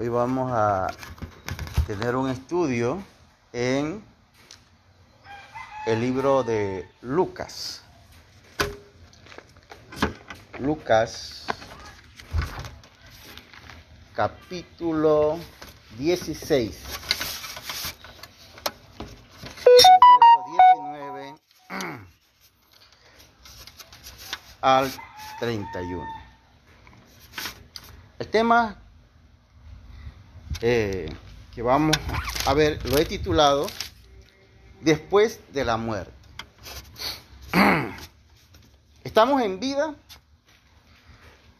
Hoy vamos a tener un estudio en el libro de Lucas. Lucas, capítulo 16. Verso 19 al 31. El tema eh, que vamos a ver lo he titulado Después de la muerte. Estamos en vida,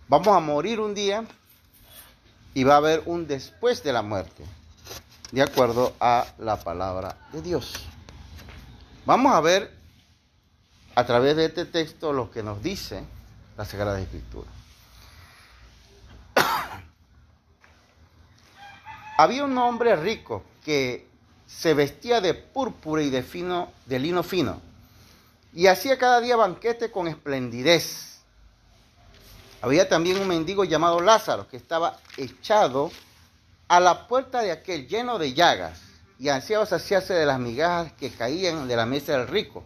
vamos a morir un día y va a haber un después de la muerte, de acuerdo a la palabra de Dios. Vamos a ver a través de este texto lo que nos dice la Sagrada Escritura. Había un hombre rico que se vestía de púrpura y de, fino, de lino fino y hacía cada día banquete con esplendidez. Había también un mendigo llamado Lázaro que estaba echado a la puerta de aquel lleno de llagas y ansiaba saciarse de las migajas que caían de la mesa del rico.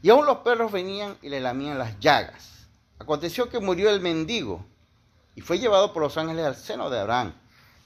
Y aún los perros venían y le lamían las llagas. Aconteció que murió el mendigo y fue llevado por los ángeles al seno de Abraham.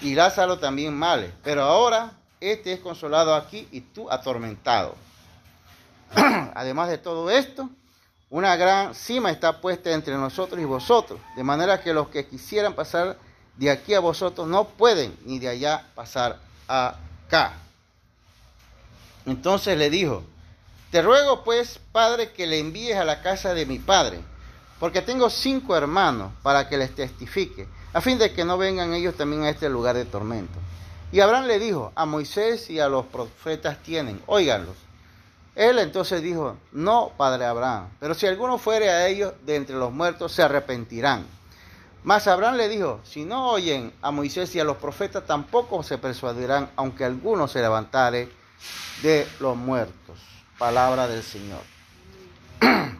y Lázaro también males, pero ahora este es consolado aquí y tú atormentado. Además de todo esto, una gran cima está puesta entre nosotros y vosotros, de manera que los que quisieran pasar de aquí a vosotros no pueden, ni de allá pasar acá. Entonces le dijo, te ruego pues, Padre, que le envíes a la casa de mi Padre, porque tengo cinco hermanos para que les testifique a fin de que no vengan ellos también a este lugar de tormento. Y Abraham le dijo, a Moisés y a los profetas tienen, óiganlos. Él entonces dijo, no, padre Abraham, pero si alguno fuere a ellos de entre los muertos, se arrepentirán. Mas Abraham le dijo, si no oyen a Moisés y a los profetas, tampoco se persuadirán, aunque alguno se levantare de los muertos. Palabra del Señor.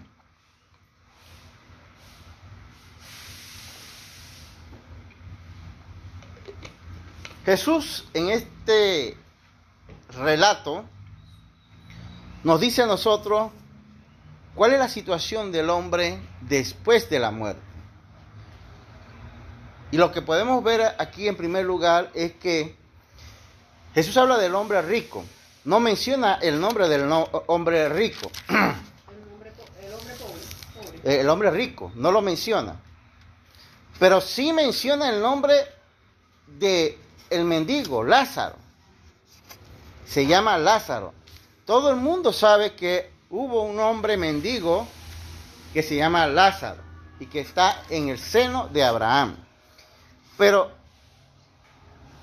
Jesús en este relato nos dice a nosotros cuál es la situación del hombre después de la muerte. Y lo que podemos ver aquí en primer lugar es que Jesús habla del hombre rico, no menciona el nombre del hombre rico. El hombre rico, no lo menciona. Pero sí menciona el nombre de el mendigo, Lázaro. Se llama Lázaro. Todo el mundo sabe que hubo un hombre mendigo que se llama Lázaro y que está en el seno de Abraham. Pero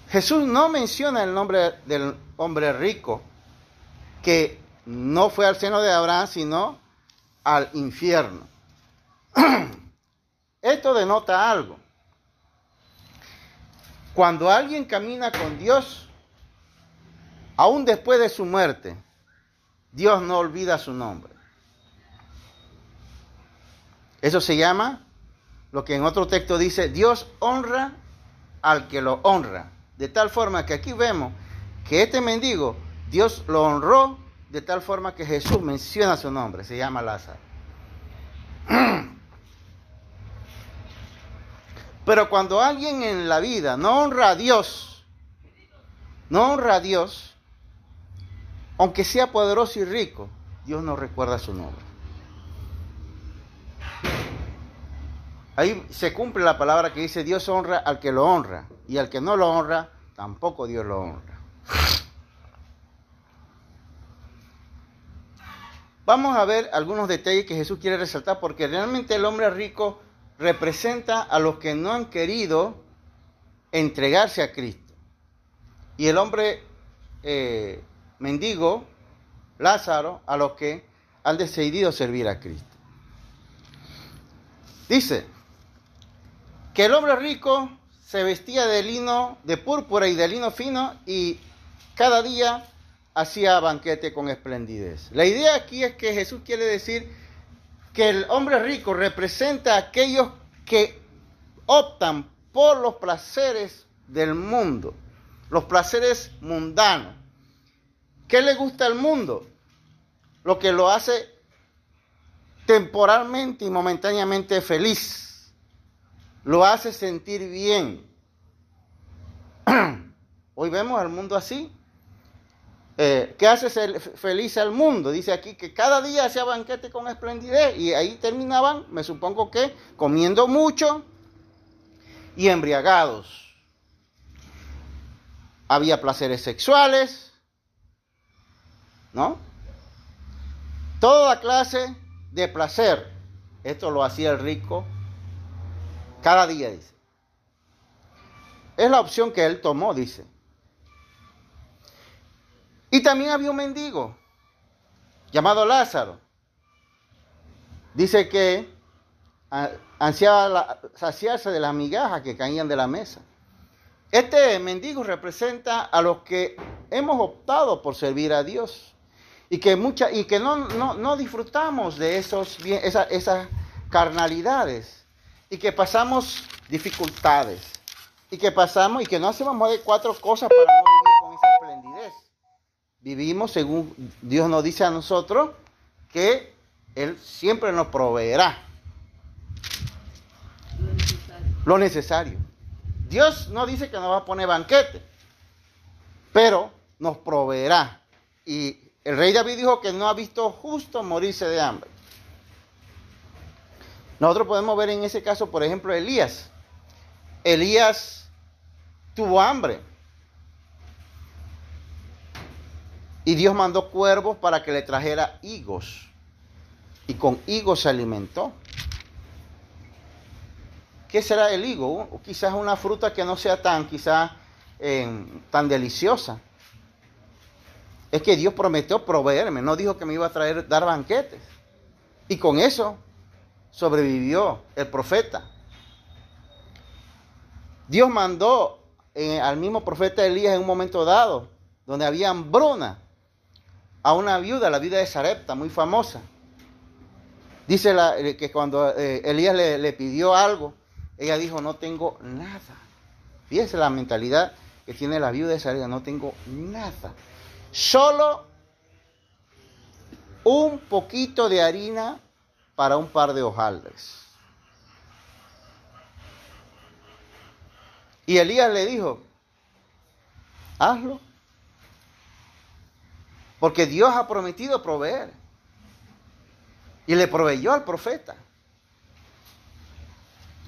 Jesús no menciona el nombre del hombre rico que no fue al seno de Abraham, sino al infierno. Esto denota algo. Cuando alguien camina con Dios, aún después de su muerte, Dios no olvida su nombre. Eso se llama lo que en otro texto dice, Dios honra al que lo honra. De tal forma que aquí vemos que este mendigo, Dios lo honró de tal forma que Jesús menciona su nombre, se llama Lázaro. Pero cuando alguien en la vida no honra a Dios, no honra a Dios, aunque sea poderoso y rico, Dios no recuerda su nombre. Ahí se cumple la palabra que dice Dios honra al que lo honra y al que no lo honra, tampoco Dios lo honra. Vamos a ver algunos detalles que Jesús quiere resaltar porque realmente el hombre rico representa a los que no han querido entregarse a Cristo. y el hombre eh, mendigo, Lázaro, a los que han decidido servir a Cristo. Dice que el hombre rico se vestía de lino, de púrpura y de lino fino y cada día hacía banquete con esplendidez. La idea aquí es que Jesús quiere decir que el hombre rico representa a aquellos que optan por los placeres del mundo, los placeres mundanos. ¿Qué le gusta al mundo? Lo que lo hace temporalmente y momentáneamente feliz. Lo hace sentir bien. Hoy vemos al mundo así. Eh, ¿Qué hace feliz al mundo? Dice aquí que cada día hacía banquete con esplendidez y ahí terminaban, me supongo que, comiendo mucho y embriagados. Había placeres sexuales, ¿no? Toda clase de placer. Esto lo hacía el rico cada día, dice. Es la opción que él tomó, dice. Y también había un mendigo llamado Lázaro. Dice que ansiaba saciarse de las migajas que caían de la mesa. Este mendigo representa a los que hemos optado por servir a Dios y que, y que no, no, disfrutamos de esos, esas carnalidades y que pasamos dificultades y que pasamos y que no hacemos más de cuatro cosas para vivimos según Dios nos dice a nosotros que Él siempre nos proveerá lo necesario. Dios no dice que nos va a poner banquete, pero nos proveerá. Y el rey David dijo que no ha visto justo morirse de hambre. Nosotros podemos ver en ese caso, por ejemplo, Elías. Elías tuvo hambre Y Dios mandó cuervos para que le trajera higos. Y con higos se alimentó. ¿Qué será el higo? quizás una fruta que no sea tan, quizás tan deliciosa. Es que Dios prometió proveerme, no dijo que me iba a traer, dar banquetes. Y con eso sobrevivió el profeta. Dios mandó eh, al mismo profeta Elías en un momento dado, donde había hambruna, a una viuda, la viuda de Sarepta, muy famosa. Dice eh, que cuando eh, Elías le, pidió algo, ella dijo, no tengo nada. Fíjese la mentalidad que tiene la viuda de Sarepta, no tengo nada. Solo un poquito de harina para un par de hojaldres. Y Elías le dijo, hazlo. Porque Dios ha prometido proveer. Y le proveyó al profeta.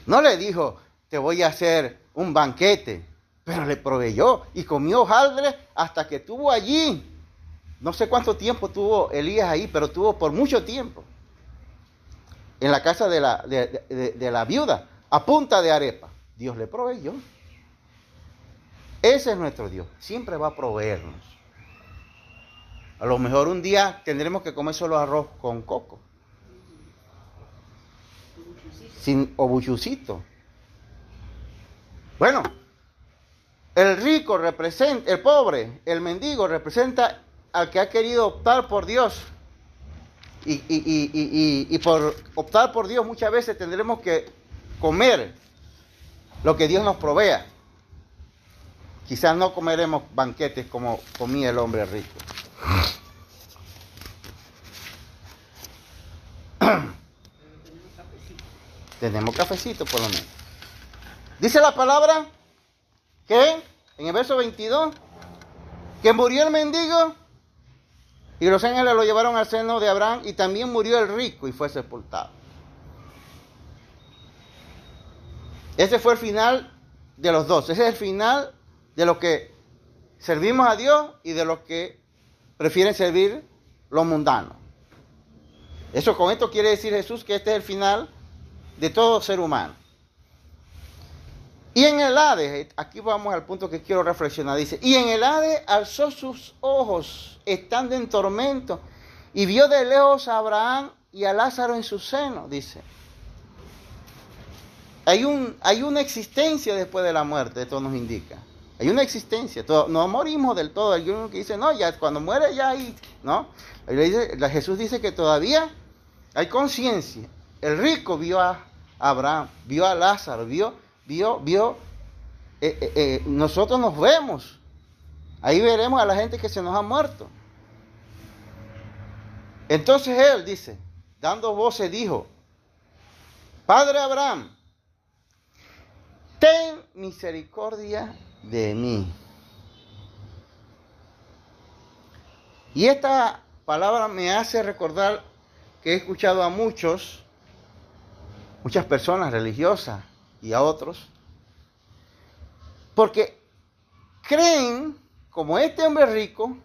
No le dijo, te voy a hacer un banquete, pero le proveyó y comió hojaldre hasta que tuvo allí. No sé cuánto tiempo tuvo Elías ahí, pero tuvo por mucho tiempo. En la casa de la, de la viuda, a punta de arepa. Dios le proveyó. Ese es nuestro Dios. Siempre va a proveernos. A lo mejor un día tendremos que comer solo arroz con coco. Sin obuchucito. Bueno, el rico representa, el pobre, el mendigo representa al que ha querido optar por Dios. Y, y, por optar por Dios muchas veces tendremos que comer lo que Dios nos provea. Quizás no comeremos banquetes como comía el hombre rico. Tenemos cafecito por lo menos. Dice la palabra que en el verso 22 que murió el mendigo y los ángeles lo llevaron al seno de Abraham y también murió el rico y fue sepultado. Ese fue el final de los dos. Ese es el final de los que servimos a Dios y de los que prefieren servir lo mundano. Eso con esto quiere decir Jesús que este es el final de todo ser humano. Y en el Hades, aquí vamos al punto que quiero reflexionar, dice, y en el Hades alzó sus ojos, estando en tormento, y vio de lejos a Abraham y a Lázaro en su seno, dice. Hay, un, hay una existencia después de la muerte, esto nos indica. Hay una existencia, no morimos del todo. Hay uno que dice, no, ya cuando muere ya hay, ¿no? Jesús dice que todavía hay conciencia. El rico vio a Abraham, vio a Lázaro, vio vio, vio, eh, eh, eh, nosotros nos vemos. Ahí veremos a la gente que se nos ha muerto. Entonces él dice, dando voces, dijo, Padre Abraham, ten misericordia de mí. Y esta palabra me hace recordar que he escuchado a muchos, muchas personas religiosas, y a otros, porque creen, como este hombre rico,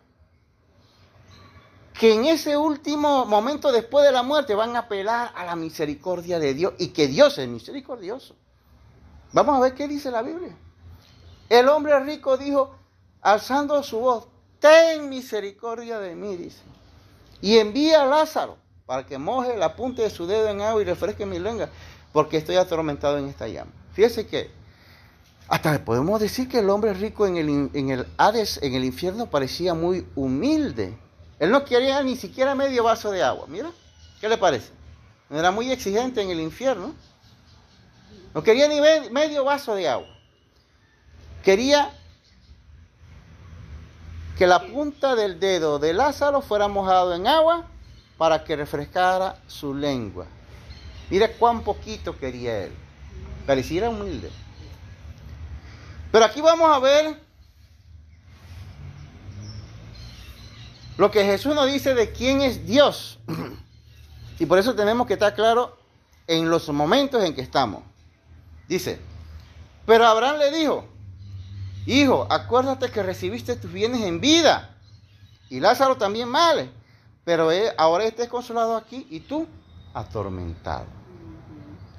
que en ese último momento después de la muerte van a apelar a la misericordia de Dios y que Dios es misericordioso. Vamos a ver qué dice la Biblia. El hombre rico dijo, alzando su voz, ten misericordia de mí, dice. Y envía a Lázaro para que moje la punta de su dedo en agua y refresque mi lengua porque estoy atormentado en esta llama. Fíjese que hasta podemos decir que el hombre rico en el, en el Hades, en el infierno, parecía muy humilde. Él no quería ni siquiera medio vaso de agua. Mira, ¿qué le parece? Era muy exigente en el infierno. No quería ni medio vaso de agua. Quería que la punta del dedo de Lázaro fuera mojado en agua para que refrescara su lengua. Mira cuán poquito quería él. Pareciera humilde. Pero aquí vamos a ver lo que Jesús nos dice de quién es Dios. Y por eso tenemos que estar claro en los momentos en que estamos. Dice, pero Abraham le dijo, hijo, acuérdate que recibiste tus bienes en vida. Y Lázaro también mal. Pero ahora estés consolado aquí y tú atormentado.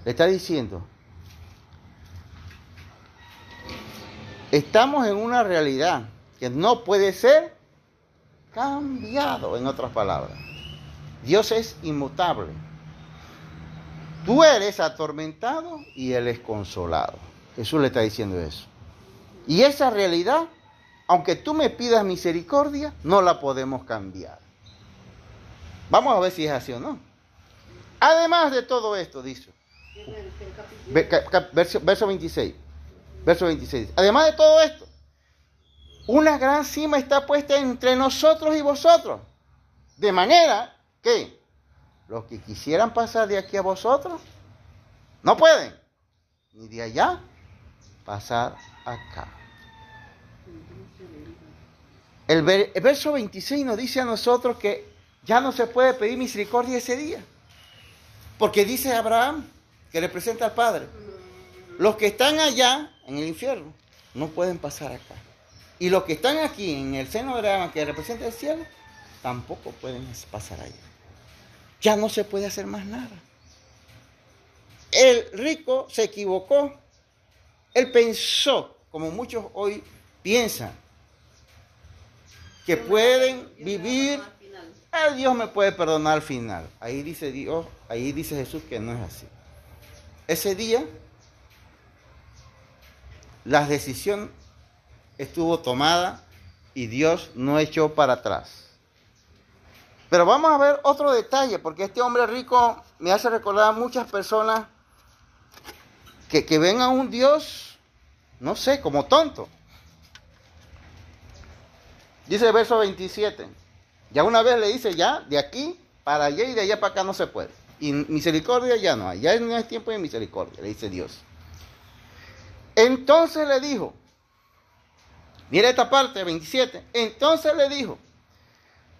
Le está diciendo, estamos en una realidad que no puede ser cambiado, en otras palabras. Dios es inmutable. Tú eres atormentado y Él es consolado. Jesús le está diciendo eso. Y esa realidad, aunque tú me pidas misericordia, no la podemos cambiar. Vamos a ver si es así o no. Además de todo esto, dice, Verso, 26. Verso 26. Además de todo esto, una gran cima está puesta entre nosotros y vosotros. De manera que los que quisieran pasar de aquí a vosotros, no pueden. Ni de allá pasar acá. El, verso 26 nos dice a nosotros que ya no se puede pedir misericordia ese día. Porque dice Abraham, que representa al Padre. Los que están allá en el infierno no pueden pasar acá. Y los que están aquí en el seno de Abraham, que representa el cielo, tampoco pueden pasar allá. Ya no se puede hacer más nada. El rico se equivocó. Él pensó, como muchos hoy piensan, que pueden vivir el Dios me puede perdonar al final. Ahí dice Dios, ahí dice Jesús que no es así. Ese día la decisión estuvo tomada y Dios no echó para atrás. Pero vamos a ver otro detalle, porque este hombre rico me hace recordar a muchas personas que, que un Dios, no sé, como tonto. Dice el verso 27. Ya una vez le dice, ya, de aquí para allá y de allá para acá no se puede. Y misericordia ya no hay, ya no es tiempo de misericordia, le dice Dios. Entonces le dijo, mira esta parte, 27, entonces le dijo,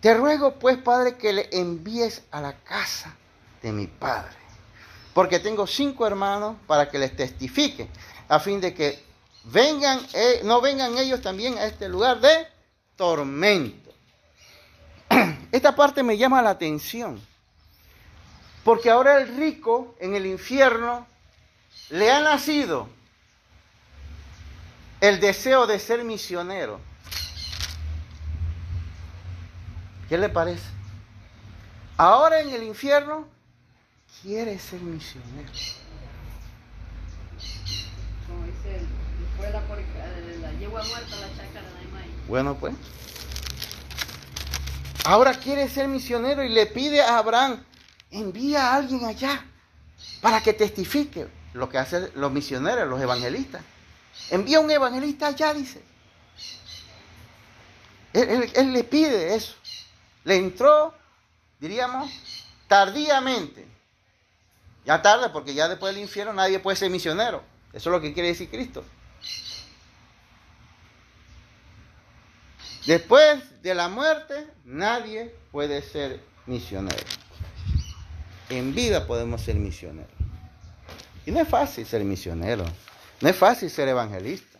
te ruego pues, Padre, que le envíes a la casa de mi Padre, porque tengo cinco hermanos para que les testifiquen, a fin de que vengan, eh, no vengan ellos también a este lugar de tormento. Esta parte me llama la atención. Porque ahora el rico en el infierno le ha nacido el deseo de ser misionero. ¿Qué le parece? Ahora en el infierno quiere ser misionero. Como dice, después de la, de la yegua muerta, la chácara maíz. Bueno, pues. Ahora quiere ser misionero y le pide a Abraham, envía a alguien allá para que testifique lo que hacen los misioneros, los evangelistas. Envía un evangelista allá, dice. Él, él- él le pide eso. Le entró, diríamos, tardíamente. Ya tarde, porque ya después del infierno nadie puede ser misionero. Eso es lo que quiere decir Cristo. Después de la muerte, nadie puede ser misionero. En vida podemos ser misioneros. Y no es fácil ser misionero. No es fácil ser evangelista.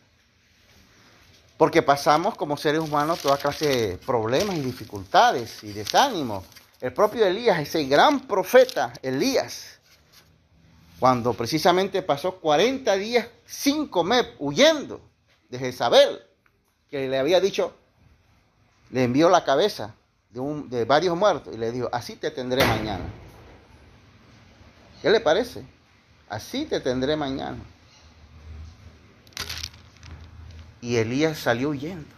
Porque pasamos como seres humanos toda clase de problemas y dificultades y desánimos. El propio Elías, ese gran profeta Elías, cuando precisamente pasó 40 días sin comer, huyendo de Jezabel, que le había dicho, le envió la cabeza de, de varios muertos y le dijo, así te tendré mañana. ¿Qué le parece? Así te tendré mañana. Y Elías salió huyendo.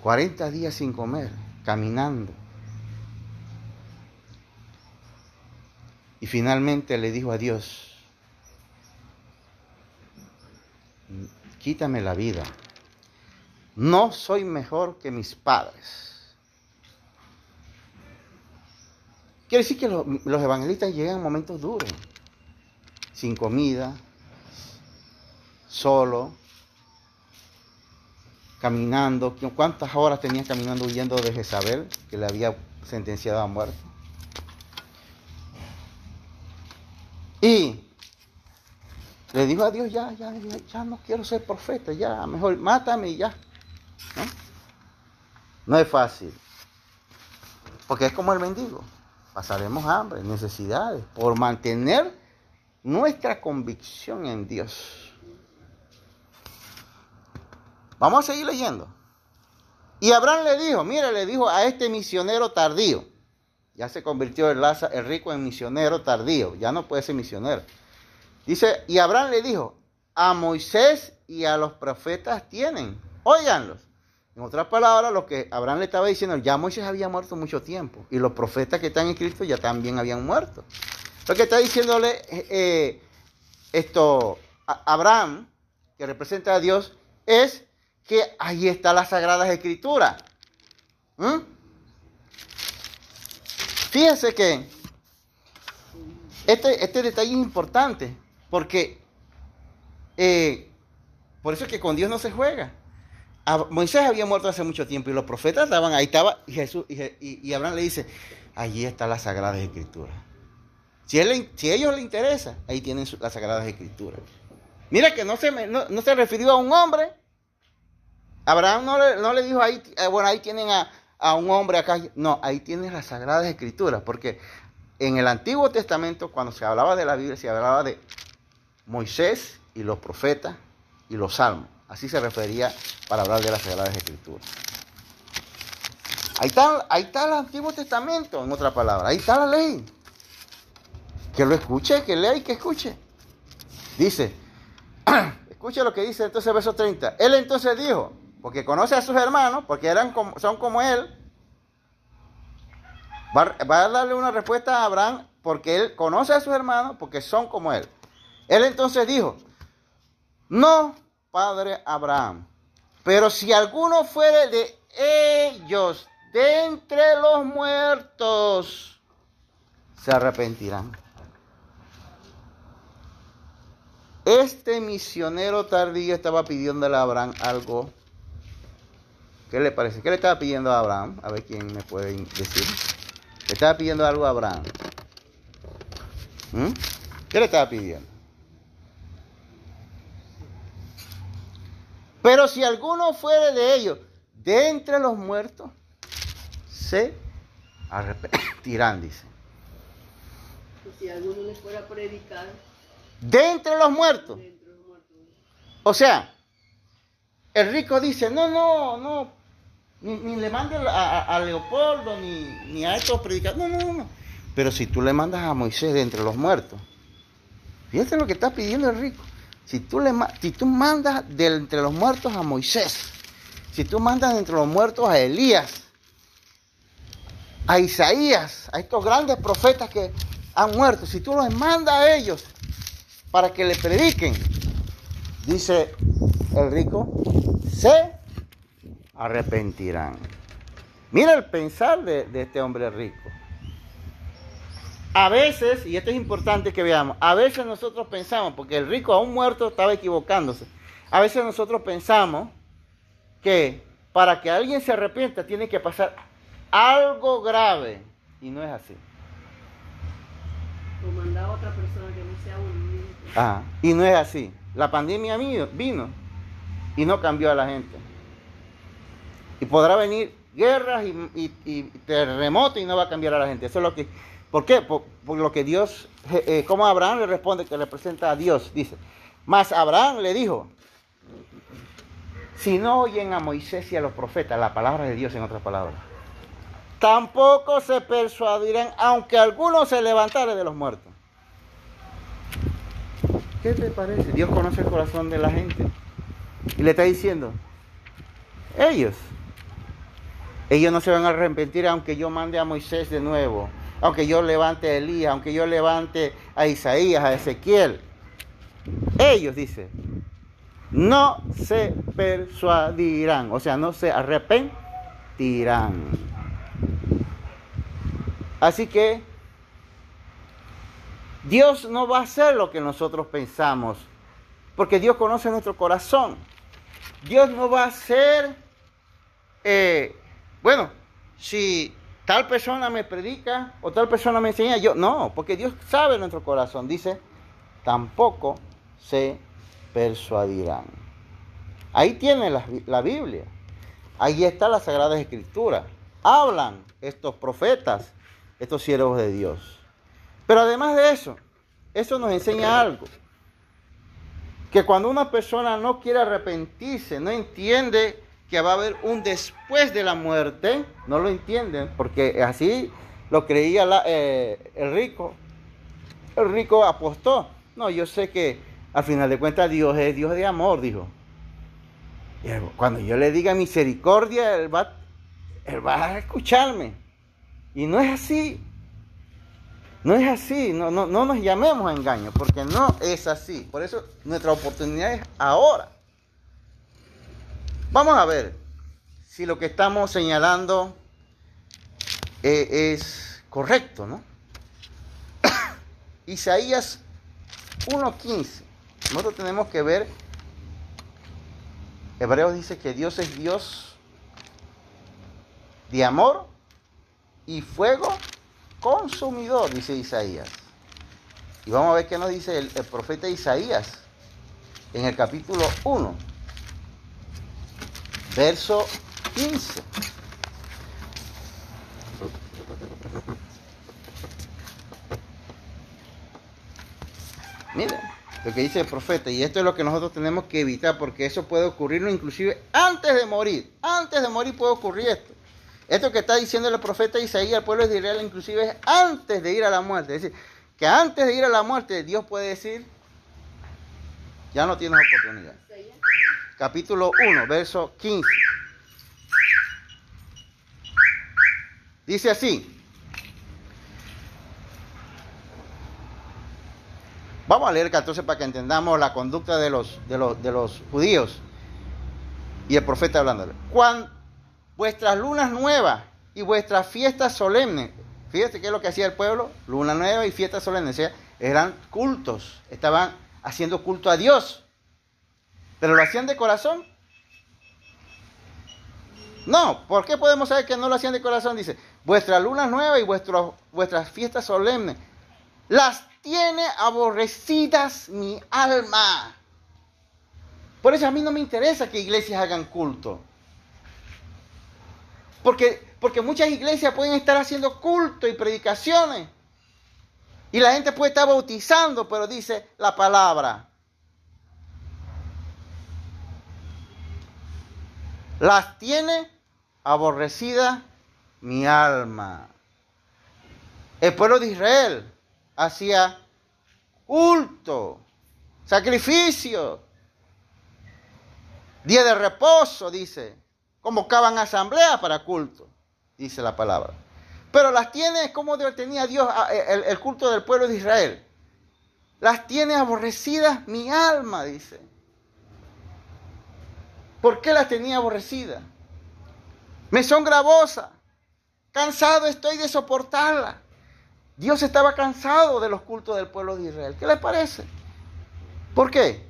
40 días sin comer, caminando. Y finalmente le dijo a Dios, quítame la vida. No soy mejor que mis padres. Quiere decir que lo- los evangelistas llegan a momentos duros, sin comida, solo, caminando. ¿Cuántas horas tenía caminando huyendo de Jezabel, que le había sentenciado a muerte? Y le dijo a Dios, ya, ya, ya, ya no quiero ser profeta, ya, mejor mátame y ya. ¿no? Es fácil. Porque es como el mendigo. Pasaremos hambre, necesidades, por mantener nuestra convicción en Dios. Vamos a seguir leyendo. Y Abraham le dijo, mira, le dijo a este misionero tardío. Ya se convirtió el, el rico en misionero tardío. Ya no puede ser misionero. Dice, y Abraham le dijo, a Moisés y a los profetas tienen, óiganlos. En otras palabras, lo que Abraham le estaba diciendo, ya Moisés había muerto mucho tiempo y los profetas que están en Cristo ya también habían muerto. Lo que está diciéndole eh, esto Abraham, que representa a Dios, es que ahí está las Sagradas Escrituras. ¿Mm? Fíjense que este, este detalle es importante porque eh, por eso es que con Dios no se juega. Moisés había muerto hace mucho tiempo y los profetas estaban ahí, estaba y Jesús y, Abraham le dice, allí está las Sagradas Escrituras. Si, a ellos les interesa, ahí tienen las Sagradas Escrituras. Mira que no se, no se refirió a un hombre. Abraham no le, no le dijo ahí, eh, bueno, ahí tienen a, a un hombre acá. No, ahí tienen las Sagradas Escrituras, porque en el Antiguo Testamento, cuando se hablaba de la Biblia, se hablaba de Moisés y los profetas y los salmos. Así se refería para hablar de las Sagradas Escrituras. Ahí está, ahí está el Antiguo Testamento, en otra palabra. Ahí está la ley. Que lo escuche, que lea y que escuche. Dice, escuche lo que dice entonces verso 30. Él entonces dijo, porque conoce a sus hermanos, porque eran son como él, va, va a darle una respuesta a Abraham, porque él conoce a sus hermanos, porque son como él. Él entonces dijo, no, padre Abraham, pero si alguno fuere de ellos, de entre los muertos, se arrepentirán. Este misionero tardío estaba pidiéndole a Abraham algo. ¿Qué le parece? ¿Qué le estaba pidiendo a Abraham? A ver quién me puede decir. Le estaba pidiendo algo a Abraham. ¿Mm? ¿Qué le estaba pidiendo? Pero si alguno fuere de ellos, de entre los muertos, se arrepentirán, dice. Y si alguno les fuera a predicar De entre los muertos. dentro de los muertos. O sea, el rico dice, no, no, no, ni, ni le mande a, a- Leopoldo, ni, ni a estos predicadores, no, no, no. Pero si tú le mandas a Moisés de entre los muertos, fíjate lo que está pidiendo el rico. Si tú, le, si tú mandas de entre los muertos a Moisés, si tú mandas de entre los muertos a Elías, a Isaías, a estos grandes profetas que han muerto, si tú los mandas a ellos para que le prediquen, dice el rico, se arrepentirán. Mira el pensar de, de este hombre rico. A veces, y esto es importante que veamos, a veces nosotros pensamos, porque el rico aún muerto estaba equivocándose, a veces nosotros pensamos que para que alguien se arrepienta tiene que pasar algo grave, y no es así. O mandar a otra persona que no sea mismo. Ajá, Y no es así. La pandemia vino y no cambió a la gente. Y podrá venir guerras y, y- terremotos y no va a cambiar a la gente. Eso es lo que. ¿Por qué? Por, lo que Dios, eh, como Abraham le responde que le presenta a Dios, dice. Mas Abraham le dijo: Si no oyen a Moisés y a los profetas, la palabra de Dios en otras palabras, tampoco se persuadirán, aunque alguno se levantare de los muertos. ¿Qué te parece? Dios conoce el corazón de la gente. Y le está diciendo, ellos, ellos no se van a arrepentir aunque yo mande a Moisés de nuevo, aunque yo levante a Elías, aunque yo levante a Isaías, a Ezequiel. Ellos, dice, no se persuadirán, o sea, no se arrepentirán. Así que Dios no va a hacer lo que nosotros pensamos, porque Dios conoce nuestro corazón. Dios no va a hacer, eh, bueno, si tal persona me predica o tal persona me enseña, yo no, porque Dios sabe nuestro corazón. Dice, tampoco se persuadirán. Ahí tiene la, la Biblia. Ahí está la Sagrada Escritura. Hablan estos profetas, estos siervos de Dios. Pero además de eso, eso nos enseña algo. Que cuando una persona no quiere arrepentirse, no entiende que va a haber un después de la muerte, no lo entienden, porque así lo creía eh, el rico. El rico apostó. No, yo sé que al final de cuentas Dios es Dios de amor, dijo. Y cuando yo le diga misericordia, él va, él va a escucharme. Y no es así. No es así, no, no, no nos llamemos a engaño, porque no es así. Por eso nuestra oportunidad es ahora. Vamos a ver si lo que estamos señalando eh, es correcto, ¿no? Isaías 1.15. Nosotros tenemos que ver, Hebreos dice que Dios es Dios de amor y fuego consumidor, dice Isaías. Y vamos a ver qué nos dice el, el profeta Isaías en el capítulo 1, verso 15. Miren lo que dice el profeta, y esto es lo que nosotros tenemos que evitar, porque eso puede ocurrir inclusive antes de morir. Antes de morir puede ocurrir esto. Esto que está diciendo el profeta Isaías al pueblo de Israel, inclusive es antes de ir a la muerte. Es decir, que antes de ir a la muerte, Dios puede decir, ya no tienes oportunidad. Capítulo 1, verso 15. Dice así. Vamos a leer el 14 para que entendamos la conducta de los, de los, de los judíos. Y el profeta hablándole. Cuando vuestras lunas nuevas y vuestras fiestas solemnes. Fíjate qué es lo que hacía el pueblo. Luna nueva y fiestas solemnes. Eran cultos. Estaban haciendo culto a Dios. ¿Pero lo hacían de corazón? No, ¿por qué podemos saber que no lo hacían de corazón? Dice, vuestras lunas nuevas y vuestras fiestas solemnes, las tiene aborrecidas mi alma. Por eso a mí no me interesa que iglesias hagan culto. Porque, porque muchas iglesias pueden estar haciendo culto y predicaciones. Y la gente puede estar bautizando, pero dice la palabra. Las tiene aborrecida mi alma. El pueblo de Israel hacía culto, sacrificio, día de reposo, dice. Convocaban asamblea para culto, dice la palabra. Pero las tiene, como tenía Dios el, el culto del pueblo de Israel. Las tiene aborrecidas mi alma, dice. ¿Por qué las tenía aborrecidas? Me son gravosas. Cansado estoy de soportarla. Dios estaba cansado de los cultos del pueblo de Israel. ¿Qué le parece? ¿Por qué?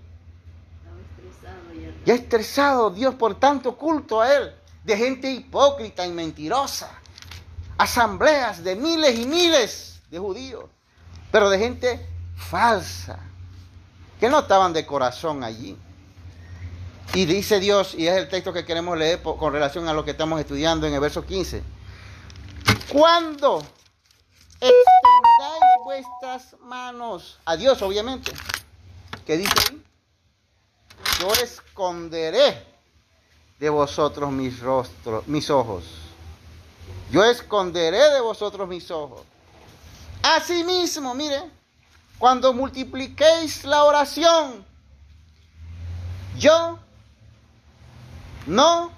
Ya estresado Dios por tanto culto a Él, de gente hipócrita y mentirosa. Asambleas de miles y miles de judíos, pero de gente falsa, que no estaban de corazón allí. Y dice Dios, y es el texto que queremos leer con relación a lo que estamos estudiando en el verso 15. Cuando extendáis vuestras manos a Dios, obviamente, ¿qué dice ahí? Yo esconderé de vosotros mis rostros, mis ojos. Yo esconderé de vosotros mis ojos. Asimismo, mire, cuando multipliquéis la oración, yo no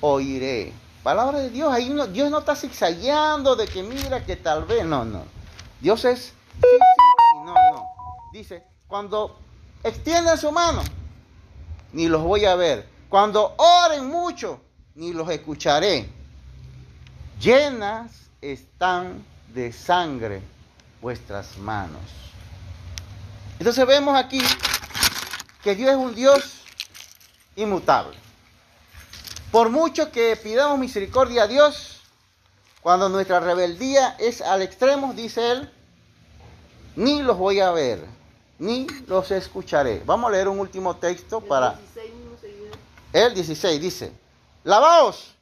oiré. Palabra de Dios, ahí no, Dios no está zigzagueando de que mira que tal vez, no, no. Dios es no, no. Dice, cuando extiendan su mano, ni los voy a ver. Cuando oren mucho, ni los escucharé. Llenas están de sangre vuestras manos. Entonces vemos aquí que Dios es un Dios inmutable. Por mucho que pidamos misericordia a Dios, cuando nuestra rebeldía es al extremo, dice Él, ni los voy a ver, ni los escucharé. Vamos a leer un último texto para... El 16 dice, lavaos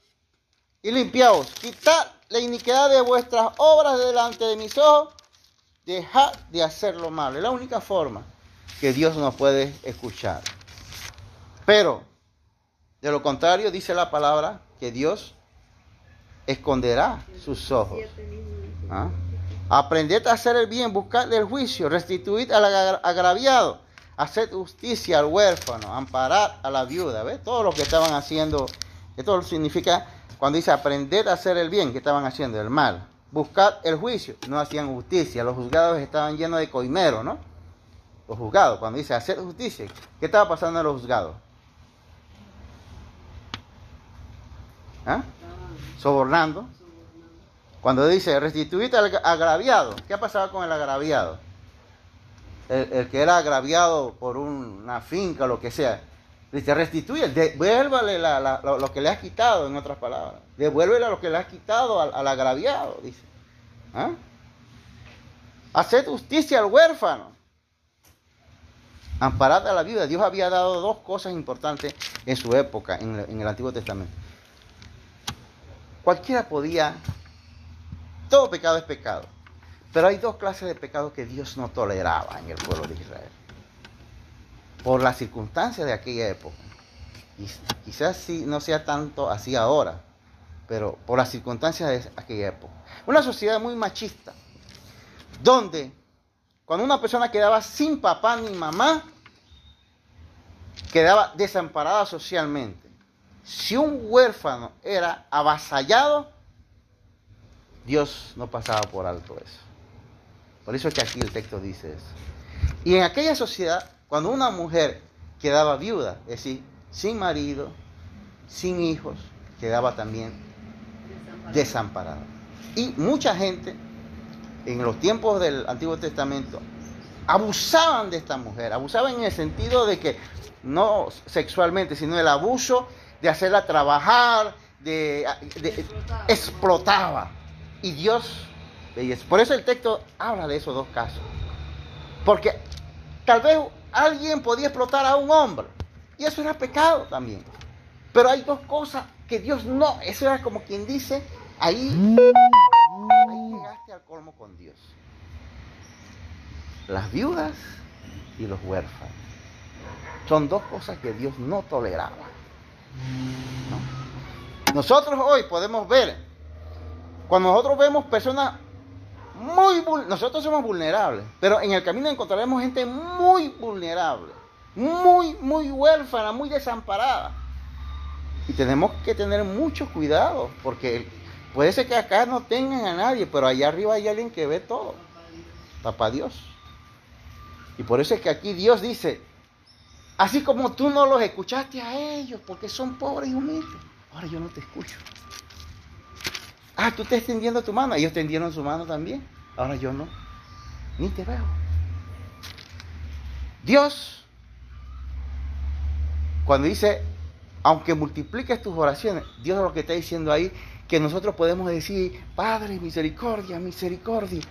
y limpiaos, quitad la iniquidad de vuestras obras delante de mis ojos, dejad de hacerlo malo. Es la única forma que Dios nos puede escuchar. Pero de lo contrario, dice la palabra que Dios esconderá sus ojos. ¿Ah? Aprended a hacer el bien, buscad el juicio, restituid al agraviado, haced justicia al huérfano, amparad a la viuda. ¿Ves? Todo lo que estaban haciendo, esto significa cuando dice aprended a hacer el bien, que estaban haciendo el mal. Buscad el juicio, no hacían justicia. Los juzgados estaban llenos de coimero, ¿no? Los juzgados, cuando dice hacer justicia, ¿qué estaba pasando en los juzgados? ¿Ah? Sobornando. Cuando dice restituir al agraviado, ¿qué ha pasado con el agraviado? El, que era agraviado por una finca lo que sea. Dice, restituye, devuélvale lo, que le has quitado, en otras palabras. Devuélvele lo que le has quitado al, agraviado, dice. ¿Ah? Haced justicia al huérfano. Amparad a la vida. Dios había dado dos cosas importantes en su época, en el Antiguo Testamento. Cualquiera podía, todo pecado es pecado. Pero hay dos clases de pecados que Dios no toleraba en el pueblo de Israel. Por las circunstancias de aquella época. Y quizás no sea tanto así ahora, pero por las circunstancias de aquella época. Una sociedad muy machista, donde cuando una persona quedaba sin papá ni mamá, quedaba desamparada socialmente si un huérfano era avasallado, Dios no pasaba por alto eso. Por eso es que aquí el texto dice eso. Y en aquella sociedad, cuando una mujer quedaba viuda, es decir, sin marido, sin hijos, quedaba también desamparada. Y mucha gente en los tiempos del Antiguo Testamento abusaban de esta mujer, abusaban en el sentido de que no sexualmente, sino el abuso de hacerla trabajar, de, explotaba. Y Dios, por eso el texto habla de esos dos casos. Porque tal vez alguien podía explotar a un hombre. Y eso era pecado también. Pero hay dos cosas que Dios no, eso era como quien dice, ahí, ahí llegaste al colmo con Dios. Las viudas y los huérfanos. Son dos cosas que Dios no toleraba. ¿No? Nosotros hoy podemos ver, cuando nosotros vemos personas muy nosotros somos vulnerables, pero en el camino encontraremos gente muy vulnerable, muy, muy huérfana, muy desamparada. Y tenemos que tener mucho cuidado, porque puede ser que acá no tengan a nadie, pero allá arriba hay alguien que ve todo, papá Dios. Y por eso es que aquí Dios dice, así como tú no los escuchaste a ellos, porque son pobres y humildes, ahora yo no te escucho. Ah, tú estás extendiendo tu mano. Ellos tendieron su mano también. Ahora yo no. Ni te veo. Dios, cuando dice, aunque multipliques tus oraciones, Dios lo que está diciendo ahí, que nosotros podemos decir, Padre, misericordia, misericordia.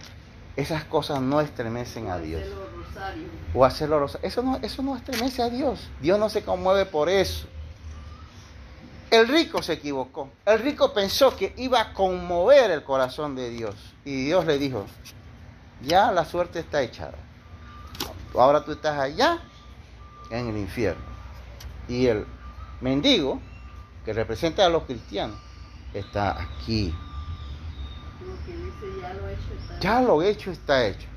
Esas cosas no estremecen a Dios. Hacer los rosarios. O. Eso no, eso no estremece a Dios. Dios no se conmueve por eso. El rico se equivocó. El rico pensó que iba a conmover el corazón de Dios. Y Dios le dijo, ya la suerte está echada. Ahora tú estás allá en el infierno. Y el mendigo, que representa a los cristianos, está aquí. Ya lo hecho está hecho.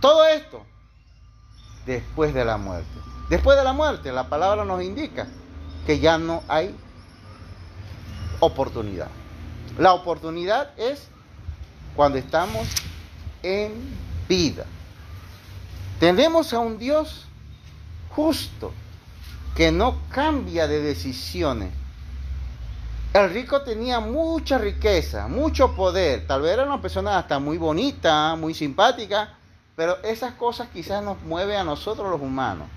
Todo esto después de la muerte. Después de la muerte, la palabra nos indica que ya no hay oportunidad. La oportunidad es cuando estamos en vida. Tenemos a un Dios justo que no cambia de decisiones. El rico tenía mucha riqueza, mucho poder. Tal vez era una persona hasta muy bonita, muy simpática, pero esas cosas quizás nos mueven a nosotros los humanos.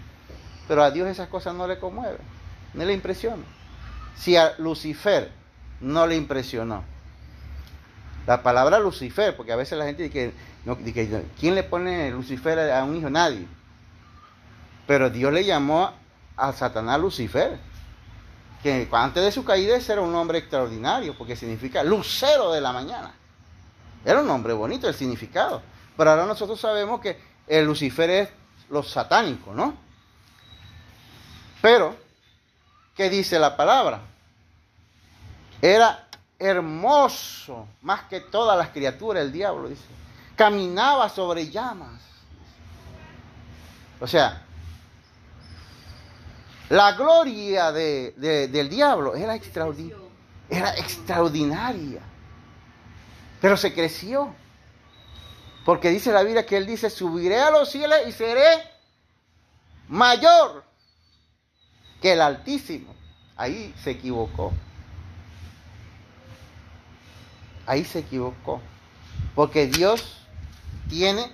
Pero a Dios esas cosas no le conmueven, no le impresionan. Si a Lucifer no le impresionó. La palabra Lucifer, porque a veces la gente dice no, dice ¿quién le pone Lucifer a un hijo? Nadie. Pero Dios le llamó a Satanás Lucifer, que antes de su caída era un hombre extraordinario, porque significa lucero de la mañana. Era un nombre bonito el significado. Pero ahora nosotros sabemos que el Lucifer es lo satánico, ¿no? Pero, ¿qué dice la palabra? Era hermoso más que todas las criaturas, el diablo dice. Caminaba sobre llamas. O sea, la gloria de, de, del diablo era, extraordi era extraordinaria. Pero se creció. Porque dice la Biblia que él dice, subiré a los cielos y seré mayor que el Altísimo. Ahí se equivocó. Ahí se equivocó. Porque Dios tiene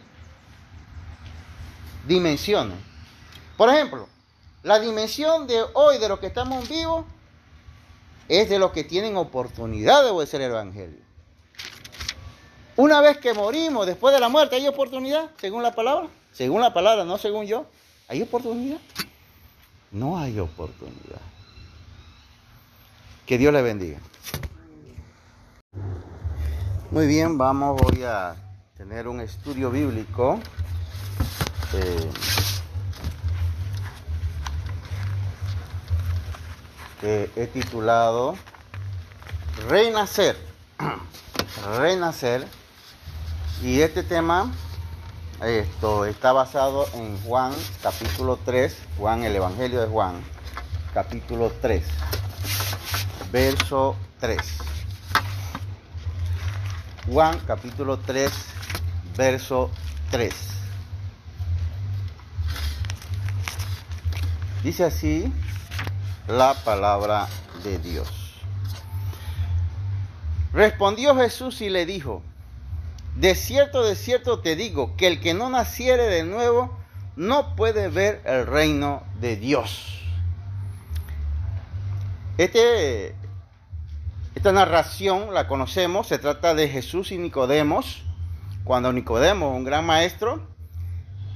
dimensiones. Por ejemplo, la dimensión de hoy de los que estamos vivos es de los que tienen oportunidad de obedecer el Evangelio. Una vez que morimos, después de la muerte, ¿hay oportunidad? Según la palabra. Según la palabra, no según yo. ¿Hay oportunidad? No hay oportunidad. Que Dios le bendiga. Muy bien, vamos, voy a tener un estudio bíblico. Eh, que he titulado Renacer. Renacer. Y este tema esto está basado en Juan capítulo 3, Juan el Evangelio de Juan, capítulo 3, verso 3. Juan capítulo 3, verso 3. Dice así la palabra de Dios. Respondió Jesús y le dijo, de cierto, de cierto te digo, que el que no naciere de nuevo no puede ver el reino de Dios. Este, esta narración la conocemos, se trata de Jesús y Nicodemos. Cuando Nicodemos, un gran maestro,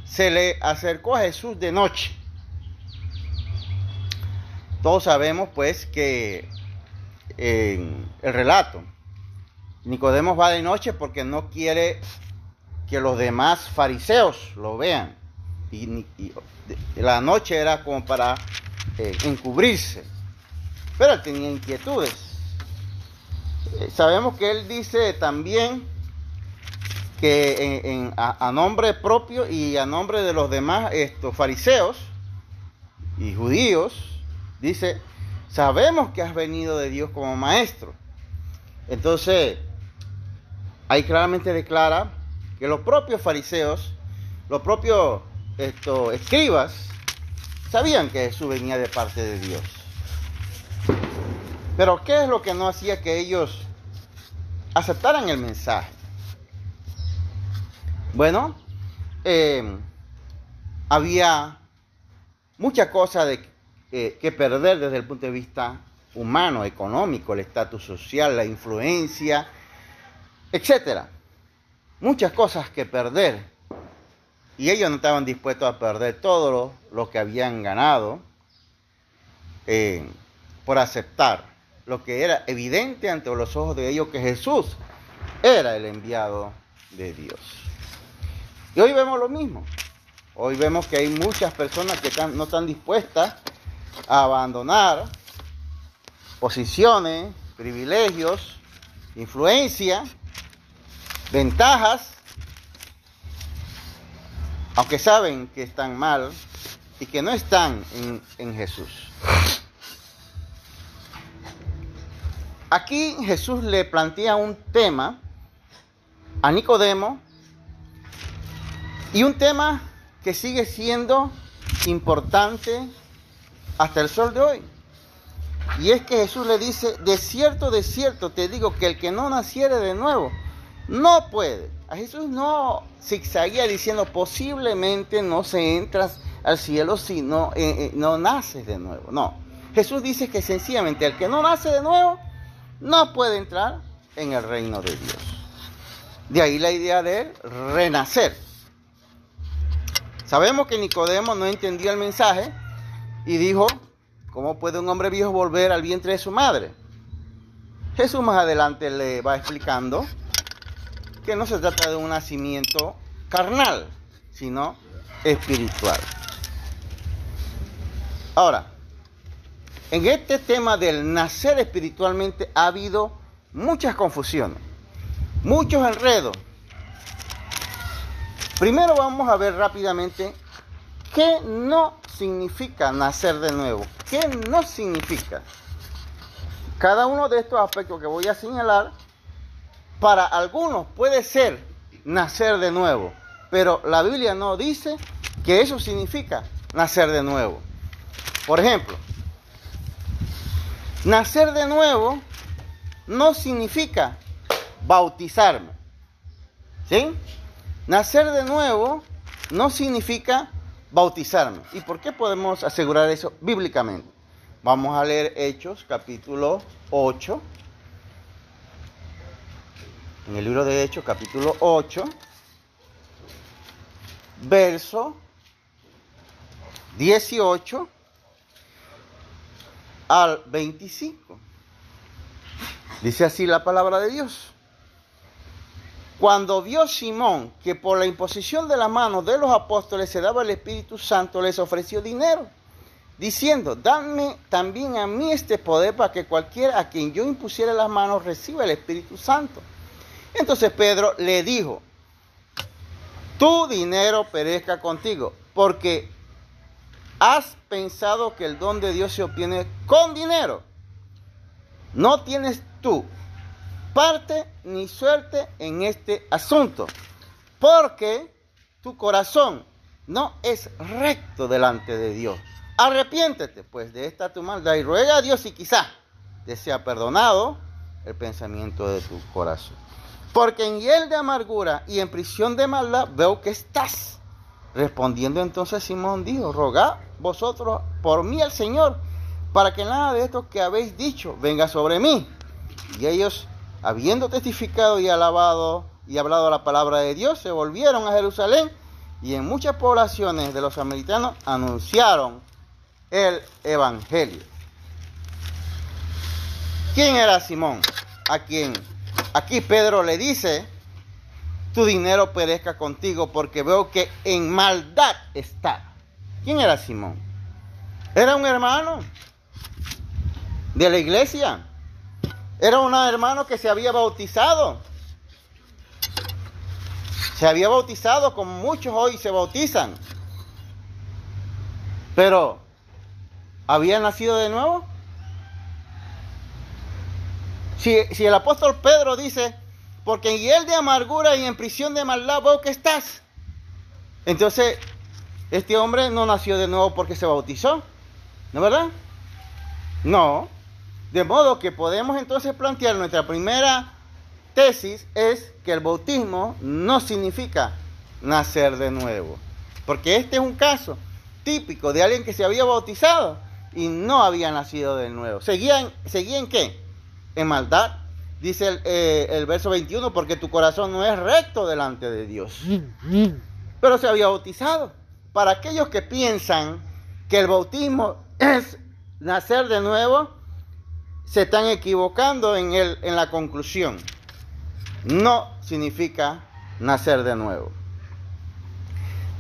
se le acercó a Jesús de noche. Todos sabemos pues que en el relato, Nicodemos va de noche porque no quiere que los demás fariseos lo vean. Y, la noche era como para eh, encubrirse. pero él tenía inquietudes. Eh, sabemos que él dice también que a, nombre propio y a nombre de los demás estos fariseos y judíos, dice, sabemos que has venido de Dios como maestro. Entonces, ahí claramente declara que los propios fariseos, los propios escribas, sabían que Jesús venía de parte de Dios. Pero ¿qué es lo que no hacía que ellos aceptaran el mensaje? Bueno, eh, había muchas cosas de, que perder desde el punto de vista humano, económico, el estatus social, la influencia, etcétera. Muchas cosas que perder. Y ellos no estaban dispuestos a perder todo lo, que habían ganado eh, por aceptar lo que era evidente ante los ojos de ellos que Jesús era el enviado de Dios. Y hoy vemos lo mismo. Hoy vemos que hay muchas personas que no están dispuestas abandonar posiciones, privilegios, influencia, ventajas, aunque saben que están mal y que no están en, en Jesús. Aquí Jesús le plantea un tema a Nicodemo y un tema que sigue siendo importante hasta el sol de hoy. Y es que Jesús le dice, de cierto, de cierto, te digo que el que no naciere de nuevo, no puede. A Jesús no zigzaguea diciendo, posiblemente no se entras al cielo si no, eh, eh, naces de nuevo. No. Jesús dice que sencillamente el que no nace de nuevo, no puede entrar en el reino de Dios. De ahí la idea de renacer. Sabemos que Nicodemo no entendía el mensaje y dijo, ¿cómo puede un hombre viejo volver al vientre de su madre? Jesús más adelante le va explicando que no se trata de un nacimiento carnal, sino espiritual. Ahora, en este tema del nacer espiritualmente ha habido muchas confusiones, muchos enredos, Primero vamos a ver rápidamente qué no significa nacer de nuevo. ¿Qué no significa? Cada uno de estos aspectos que voy a señalar, para algunos puede ser nacer de nuevo, pero la Biblia no dice que eso significa nacer de nuevo. Por ejemplo, nacer de nuevo no significa bautizarme. ¿Sí? Nacer de nuevo no significa bautizarme. ¿Y por qué podemos asegurar eso bíblicamente? Vamos a leer Hechos capítulo 8. En el libro de Hechos capítulo 8, verso 18 al 25. Dice así la palabra de Dios. Cuando vio Simón que por la imposición de la mano de los apóstoles se daba el Espíritu Santo, les ofreció dinero, diciendo, dame también a mí este poder para que cualquiera a quien yo impusiera las manos reciba el Espíritu Santo. Entonces Pedro le dijo, tu dinero perezca contigo, porque has pensado que el don de Dios se obtiene con dinero. No tienes tú parte ni suerte en este asunto, porque tu corazón no es recto delante de Dios. Arrepiéntete pues de esta tu maldad y ruega a Dios y quizá te sea perdonado el pensamiento de tu corazón. Porque en hiel de amargura y en prisión de maldad veo que estás. Respondiendo entonces Simón dijo, rogad vosotros por mí al Señor, para que nada de esto que habéis dicho venga sobre mí. Y ellos habiendo testificado y alabado y hablado la palabra de Dios, se volvieron a Jerusalén y en muchas poblaciones de los samaritanos anunciaron el Evangelio. ¿Quién era Simón? A quien aquí Pedro le dice, tu dinero perezca contigo porque veo que en maldad está. ¿Quién era Simón? Era un hermano de la iglesia. Era un hermano que se había bautizado. Se había bautizado como muchos hoy se bautizan. Pero, ¿había nacido de nuevo? Si, si el apóstol Pedro dice, porque en hiel de amargura y en prisión de maldad vos que estás. Entonces, este hombre no nació de nuevo porque se bautizó, ¿no es verdad? No. De modo que podemos entonces plantear nuestra primera tesis es que el bautismo no significa nacer de nuevo. Porque este es un caso típico de alguien que se había bautizado y no había nacido de nuevo. ¿Seguía en, qué? En maldad. Dice el, eh, el verso 21, porque tu corazón no es recto delante de Dios. Pero se había bautizado. Para aquellos que piensan que el bautismo es nacer de nuevo, se están equivocando en, el, en la conclusión. No significa nacer de nuevo.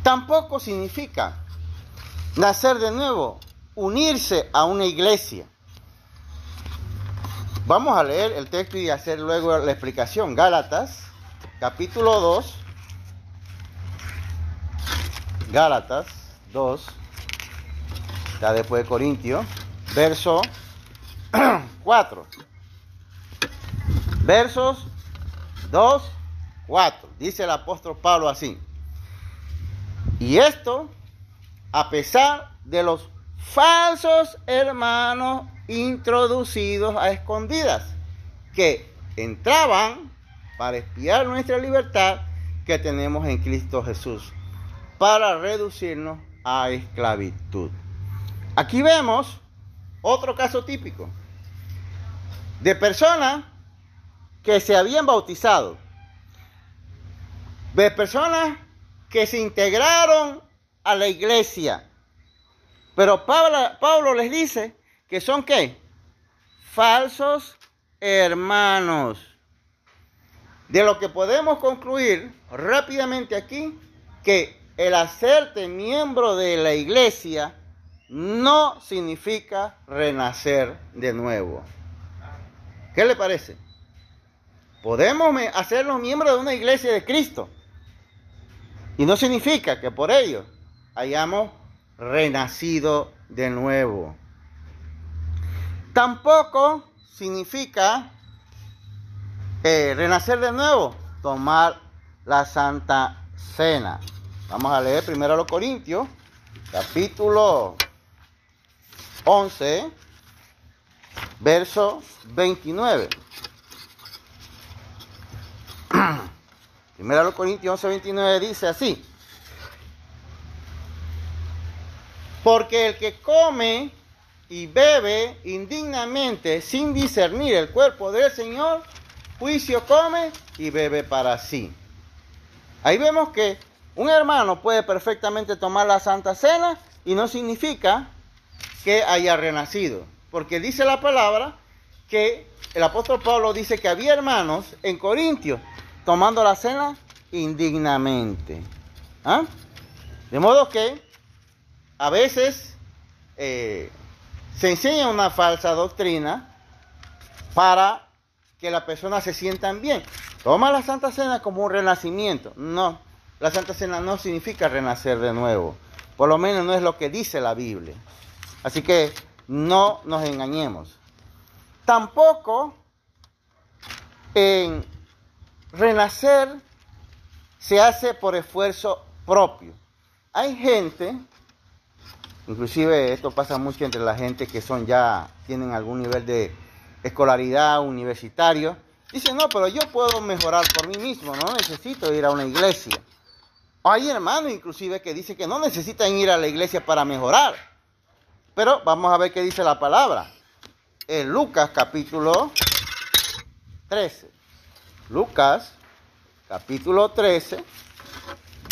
Tampoco significa nacer de nuevo, unirse a una iglesia. Vamos a leer el texto y hacer luego la explicación. Gálatas, capítulo 2. Gálatas 2. Está después de Corintio. Verso 4. Versos 2, 4. Dice el apóstol Pablo así. Y esto, a pesar de los falsos hermanos introducidos a escondidas, que entraban para espiar nuestra libertad que tenemos en Cristo Jesús, para reducirnos a esclavitud. Aquí vemos otro caso típico de personas que se habían bautizado, de personas que se integraron a la iglesia. Pero Pablo, les dice que son qué? Falsos hermanos. De lo que podemos concluir rápidamente aquí, que el hacerte miembro de la iglesia no significa renacer de nuevo. ¿Qué le parece? Podemos hacernos miembros de una iglesia de Cristo. Y no significa que por ello hayamos renacido de nuevo. Tampoco significa eh, renacer de nuevo, tomar la Santa Cena. Vamos a leer primero a los Corintios, capítulo 11, verso 29. Primero los Corintios 11, 29 dice así. Porque el que come y bebe indignamente sin discernir el cuerpo del Señor, juicio come y bebe para sí. Ahí vemos que un hermano puede perfectamente tomar la Santa Cena y no significa que haya renacido. Porque dice la palabra que el apóstol Pablo dice que había hermanos en Corintios tomando la cena indignamente. ¿Ah? De modo que a veces eh, se enseña una falsa doctrina para que la persona se sienta bien. Toma la Santa Cena como un renacimiento. No, la Santa Cena no significa renacer de nuevo. Por lo menos no es lo que dice la Biblia. Así que no nos engañemos. Tampoco en renacer se hace por esfuerzo propio. Hay gente, inclusive esto pasa mucho entre la gente que son ya, tienen algún nivel de escolaridad universitario, dicen, no, pero yo puedo mejorar por mí mismo, no necesito ir a una iglesia. Hay hermanos inclusive que dicen que no necesitan ir a la iglesia para mejorar. Pero vamos a ver qué dice la palabra. En Lucas capítulo 13. Lucas capítulo 13,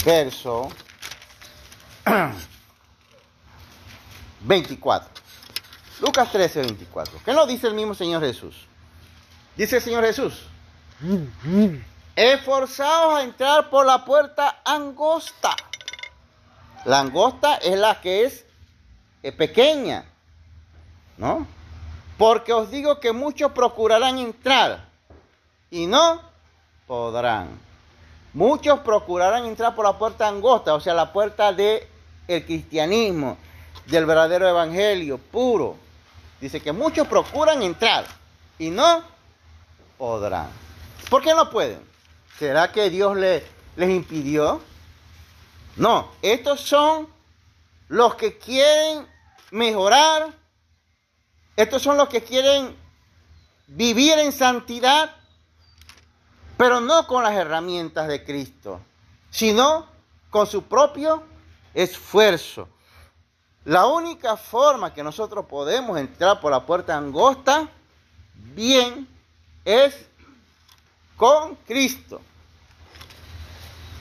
verso 24. Lucas 13, 24. ¿Qué nos dice el mismo Señor Jesús? Dice el Señor Jesús. Esforzaos a entrar por la puerta angosta. La angosta es la que es, es pequeña, ¿no? Porque os digo que muchos procurarán entrar y no podrán. Muchos procurarán entrar por la puerta angosta, o sea, la puerta del el cristianismo, del verdadero evangelio puro. Dice que muchos procuran entrar y no podrán. ¿Por qué no pueden? ¿Será que Dios les impidió? No, estos son los que quieren mejorar, estos son los que quieren vivir en santidad, pero no con las herramientas de Cristo, sino con su propio esfuerzo. La única forma que nosotros podemos entrar por la puerta angosta, bien, es con Cristo.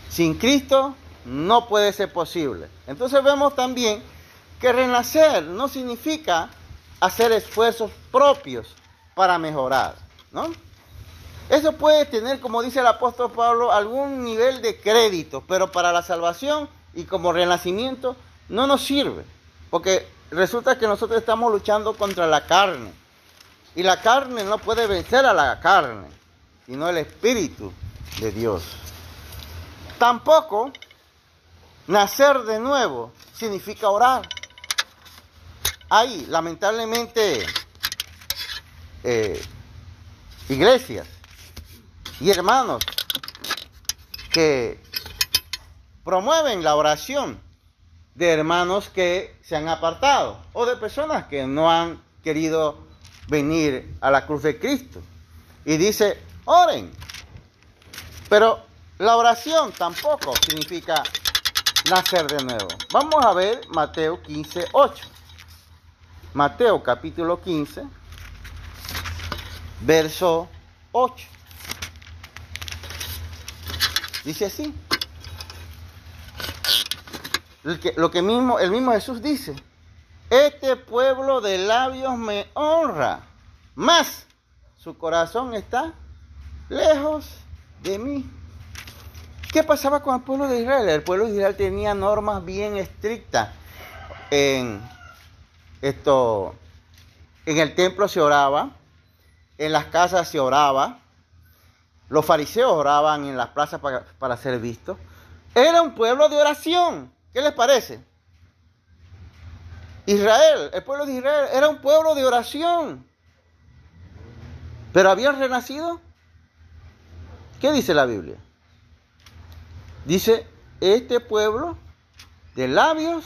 Sin Cristo no puede ser posible. Entonces vemos también que renacer no significa hacer esfuerzos propios para mejorar, ¿no? Eso puede tener, como dice el apóstol Pablo, algún nivel de crédito, pero para la salvación y como renacimiento no nos sirve, porque resulta que nosotros estamos luchando contra la carne, y la carne no puede vencer a la carne, sino el Espíritu de Dios. Tampoco nacer de nuevo significa orar. Hay, lamentablemente, eh, iglesias y hermanos que promueven la oración de hermanos que se han apartado o de personas que no han querido venir a la cruz de Cristo. Y dice, oren. Pero la oración tampoco significa nacer de nuevo. Vamos a ver Mateo 15, 8. Mateo capítulo 15, verso 8. Dice así. Lo que mismo, el mismo Jesús dice. Este pueblo de labios me honra, mas su corazón está lejos de mí. ¿Qué pasaba con el pueblo de Israel? El pueblo de Israel tenía normas bien estrictas. En esto, en el templo se oraba, en las casas se oraba, los fariseos oraban en las plazas para, para ser vistos. Era un pueblo de oración. ¿Qué les parece? Israel, el pueblo de Israel, era un pueblo de oración. Pero habían renacido. ¿Qué dice la Biblia? Dice, este pueblo de labios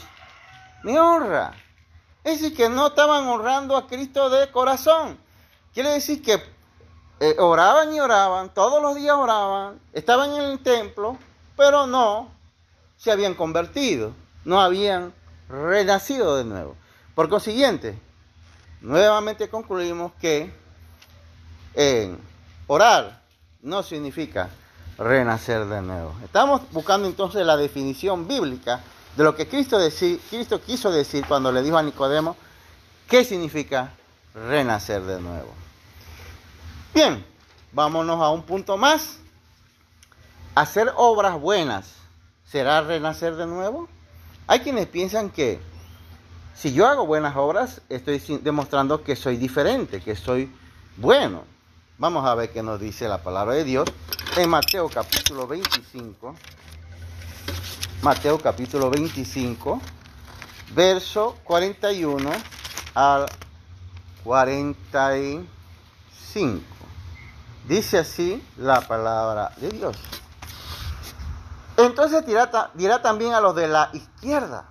me honra. Es decir, que no estaban honrando a Cristo de corazón. Quiere decir que eh, oraban y oraban, todos los días oraban, estaban en el templo, pero no se habían convertido, no habían renacido de nuevo. Por consiguiente, nuevamente concluimos que en orar no significa renacer de nuevo. Estamos buscando entonces la definición bíblica de lo que Cristo, Cristo quiso decir cuando le dijo a Nicodemo qué significa renacer de nuevo. Bien, vámonos a un punto más. Hacer obras buenas, ¿será renacer de nuevo? Hay quienes piensan que si yo hago buenas obras, estoy demostrando que soy diferente, que soy bueno. Vamos a ver qué nos dice la palabra de Dios en Mateo capítulo 25. Mateo capítulo 25, verso 41 al 45. Dice así la palabra de Dios. Entonces dirá, también a los de la izquierda,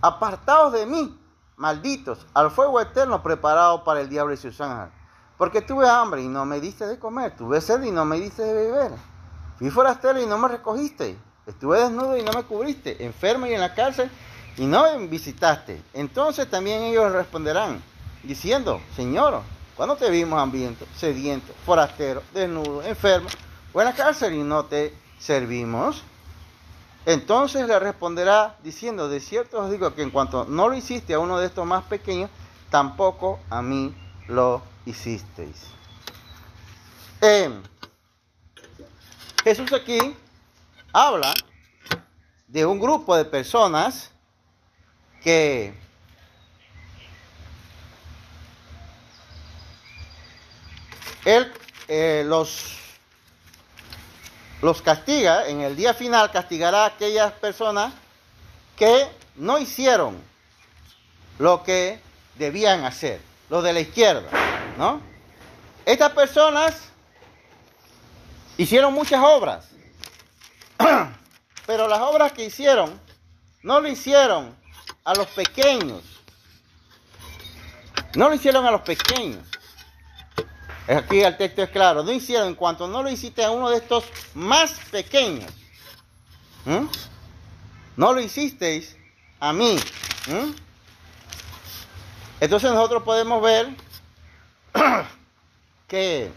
apartados de mí, malditos, al fuego eterno preparado para el diablo y sus ángeles porque tuve hambre y no me diste de comer, tuve sed y no me diste de beber. Fui forastero y no me recogiste. Estuve desnudo y no me cubriste, enfermo y en la cárcel y no me visitaste. Entonces también ellos responderán, diciendo, Señor, ¿cuándo te vimos hambriento, sediento, forastero, desnudo, enfermo o en la cárcel y no te servimos? Entonces le responderá diciendo, de cierto os digo que en cuanto no lo hiciste a uno de estos más pequeños, tampoco a mí lo hicisteis. Jesús aquí habla de un grupo de personas que Él eh, los, los castiga, en el día final castigará a aquellas personas que no hicieron lo que debían hacer, los de la izquierda, ¿no? Estas personas hicieron muchas obras, pero las obras que hicieron no lo hicieron a los pequeños, no lo hicieron a los pequeños. Aquí el texto es claro, no hicieron en cuanto no lo hiciste a uno de estos más pequeños. No lo hicisteis a mí. Entonces nosotros podemos ver que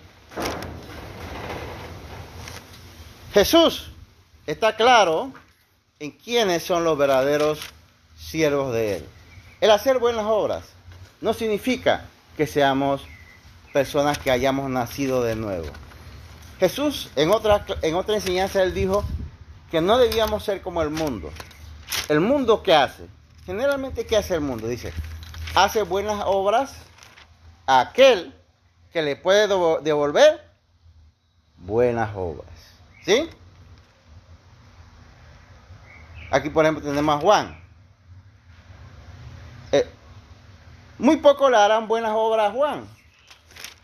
Jesús está claro en quiénes son los verdaderos siervos de Él. El hacer buenas obras no significa que seamos personas que hayamos nacido de nuevo. Jesús en otra, en otra enseñanza él dijo que no debíamos ser como el mundo. El mundo qué hace? Generalmente qué hace el mundo? Dice, hace buenas obras a aquel que le puede devolver buenas obras. ¿Sí? Aquí por ejemplo tenemos a Juan. Eh, muy poco le harán buenas obras a Juan,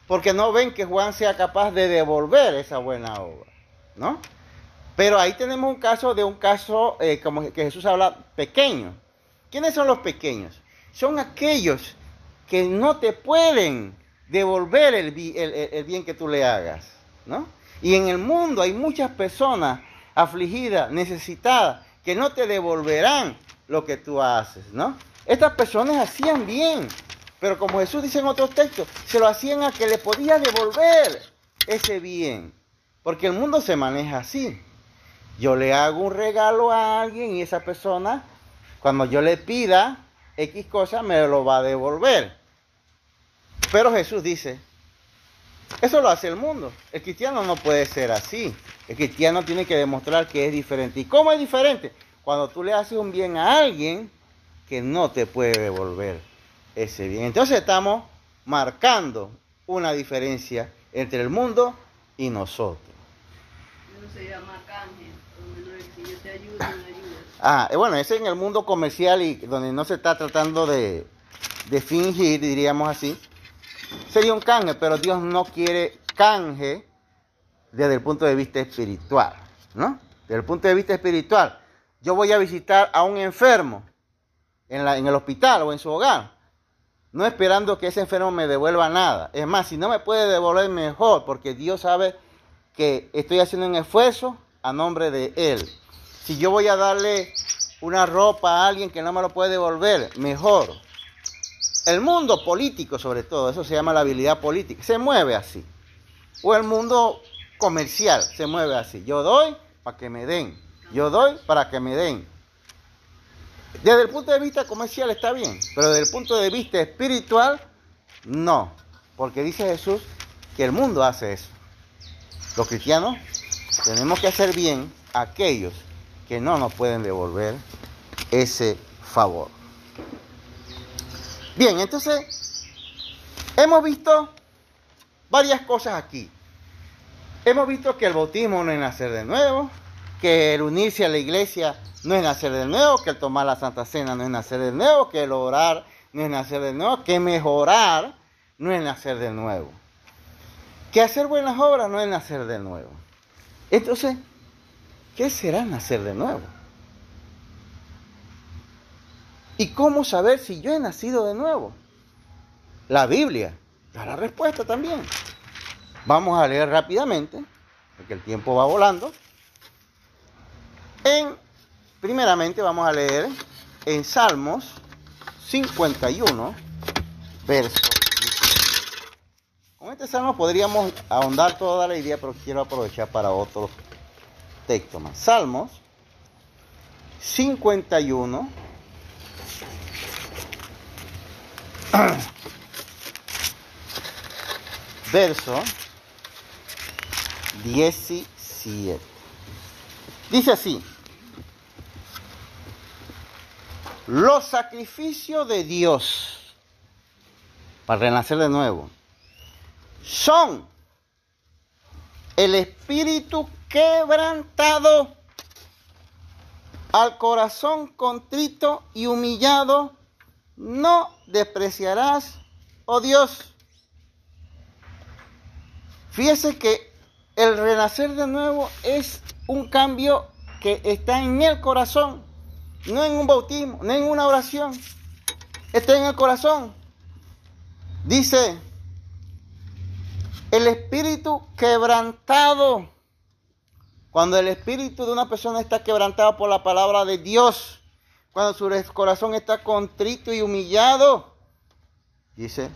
porque no ven que Juan sea capaz de devolver esa buena obra, ¿no? Pero ahí tenemos un caso de un caso, eh, como que Jesús habla, pequeño. ¿Quiénes son los pequeños? Son aquellos que no te pueden devolver el, bien que tú le hagas, ¿no? Y en el mundo hay muchas personas afligidas, necesitadas, que no te devolverán lo que tú haces, ¿no? Estas personas hacían bien, pero como Jesús dice en otros textos, se lo hacían a que le podía devolver ese bien, porque el mundo se maneja así. Yo le hago un regalo a alguien y esa persona, cuando yo le pida X cosa, me lo va a devolver. Pero Jesús dice, eso lo hace el mundo. El cristiano no puede ser así. El cristiano tiene que demostrar que es diferente. ¿Y cómo es diferente? Cuando tú le haces un bien a alguien que no te puede devolver ese bien. Entonces estamos marcando una diferencia entre el mundo y nosotros. llama Ah, eh, bueno, ese en el mundo comercial y donde no se está tratando de, de fingir, diríamos así, sería un canje, pero Dios no quiere canje desde el punto de vista espiritual, ¿no? Desde el punto de vista espiritual, yo voy a visitar a un enfermo en, la, en el hospital o en su hogar, no esperando que ese enfermo me devuelva nada. Es más, si no me puede devolver mejor, porque Dios sabe que estoy haciendo un esfuerzo a nombre de Él. Si yo voy a darle una ropa a alguien que no me lo puede devolver, mejor. El mundo político, sobre todo, eso se llama la habilidad política, se mueve así. O el mundo comercial se mueve así. Yo doy para que me den. Yo doy para que me den. Desde el punto de vista comercial está bien, pero desde el punto de vista espiritual, no. Porque dice Jesús que el mundo hace eso. Los cristianos tenemos que hacer bien a aquellos que no nos pueden devolver ese favor. Bien, entonces hemos visto varias cosas aquí. Hemos visto que el bautismo no es nacer de nuevo, que el unirse a la iglesia no es nacer de nuevo, que el tomar la Santa Cena no es nacer de nuevo, que el orar no es nacer de nuevo, que mejorar no es nacer de nuevo. Que hacer buenas obras no es nacer de nuevo. Entonces, ¿qué será nacer de nuevo? ¿Y cómo saber si yo he nacido de nuevo? La Biblia da la respuesta también. Vamos a leer rápidamente, porque el tiempo va volando. En, primeramente vamos a leer en Salmos 51, verso. Con este salmo podríamos ahondar toda la idea, pero quiero aprovechar para otro texto más. Salmos 51, verso 17. Dice así, los sacrificios de Dios para renacer de nuevo son el espíritu quebrantado, al corazón contrito y humillado, no despreciarás, oh Dios. Fíjese que el renacer de nuevo es un cambio que está en el corazón, no en un bautismo, no en una oración, está en el corazón. Dice, el espíritu quebrantado. Cuando el espíritu de una persona está quebrantado por la palabra de Dios, cuando su corazón está contrito y humillado, dice,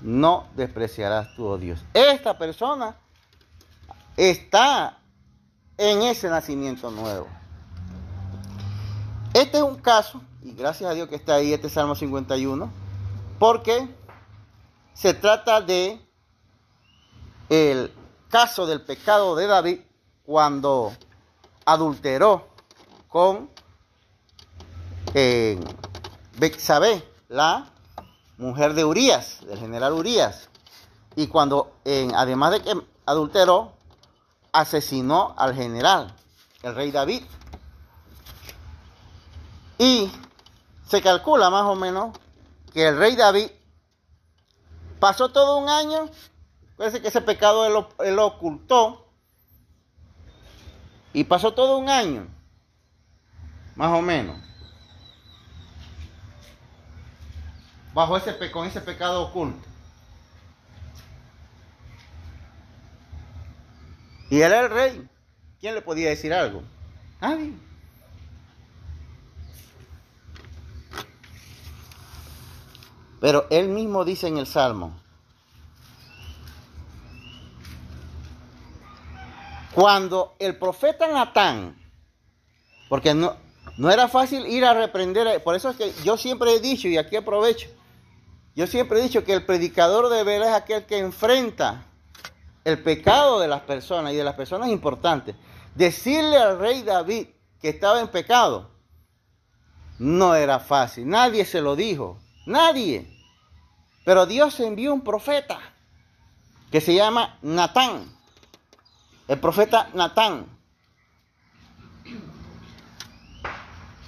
no despreciarás tu oh Dios. Esta persona está en ese nacimiento nuevo. Este es un caso, y gracias a Dios que está ahí este Salmo 51, porque se trata de el caso del pecado de David cuando adulteró con eh, la mujer de Urias, del general Urias. Y cuando, además de que adulteró, asesinó al general, el rey David. Y se calcula más o menos que el rey David pasó todo un año Parece que ese pecado él lo, ocultó. Y pasó todo un año, más o menos, bajo ese con ese pecado oculto. Y él era el rey. ¿Quién le podía decir algo? Nadie. Pero él mismo dice en el Salmo, Cuando el profeta Natán, porque no, no era fácil ir a reprender, por eso es que yo siempre he dicho, y aquí aprovecho, yo siempre he dicho que el predicador de ver es aquel que enfrenta el pecado de las personas y de las personas importantes. Decirle al rey David que estaba en pecado no era fácil, nadie se lo dijo, nadie. Pero Dios envió un profeta que se llama Natán el profeta Natán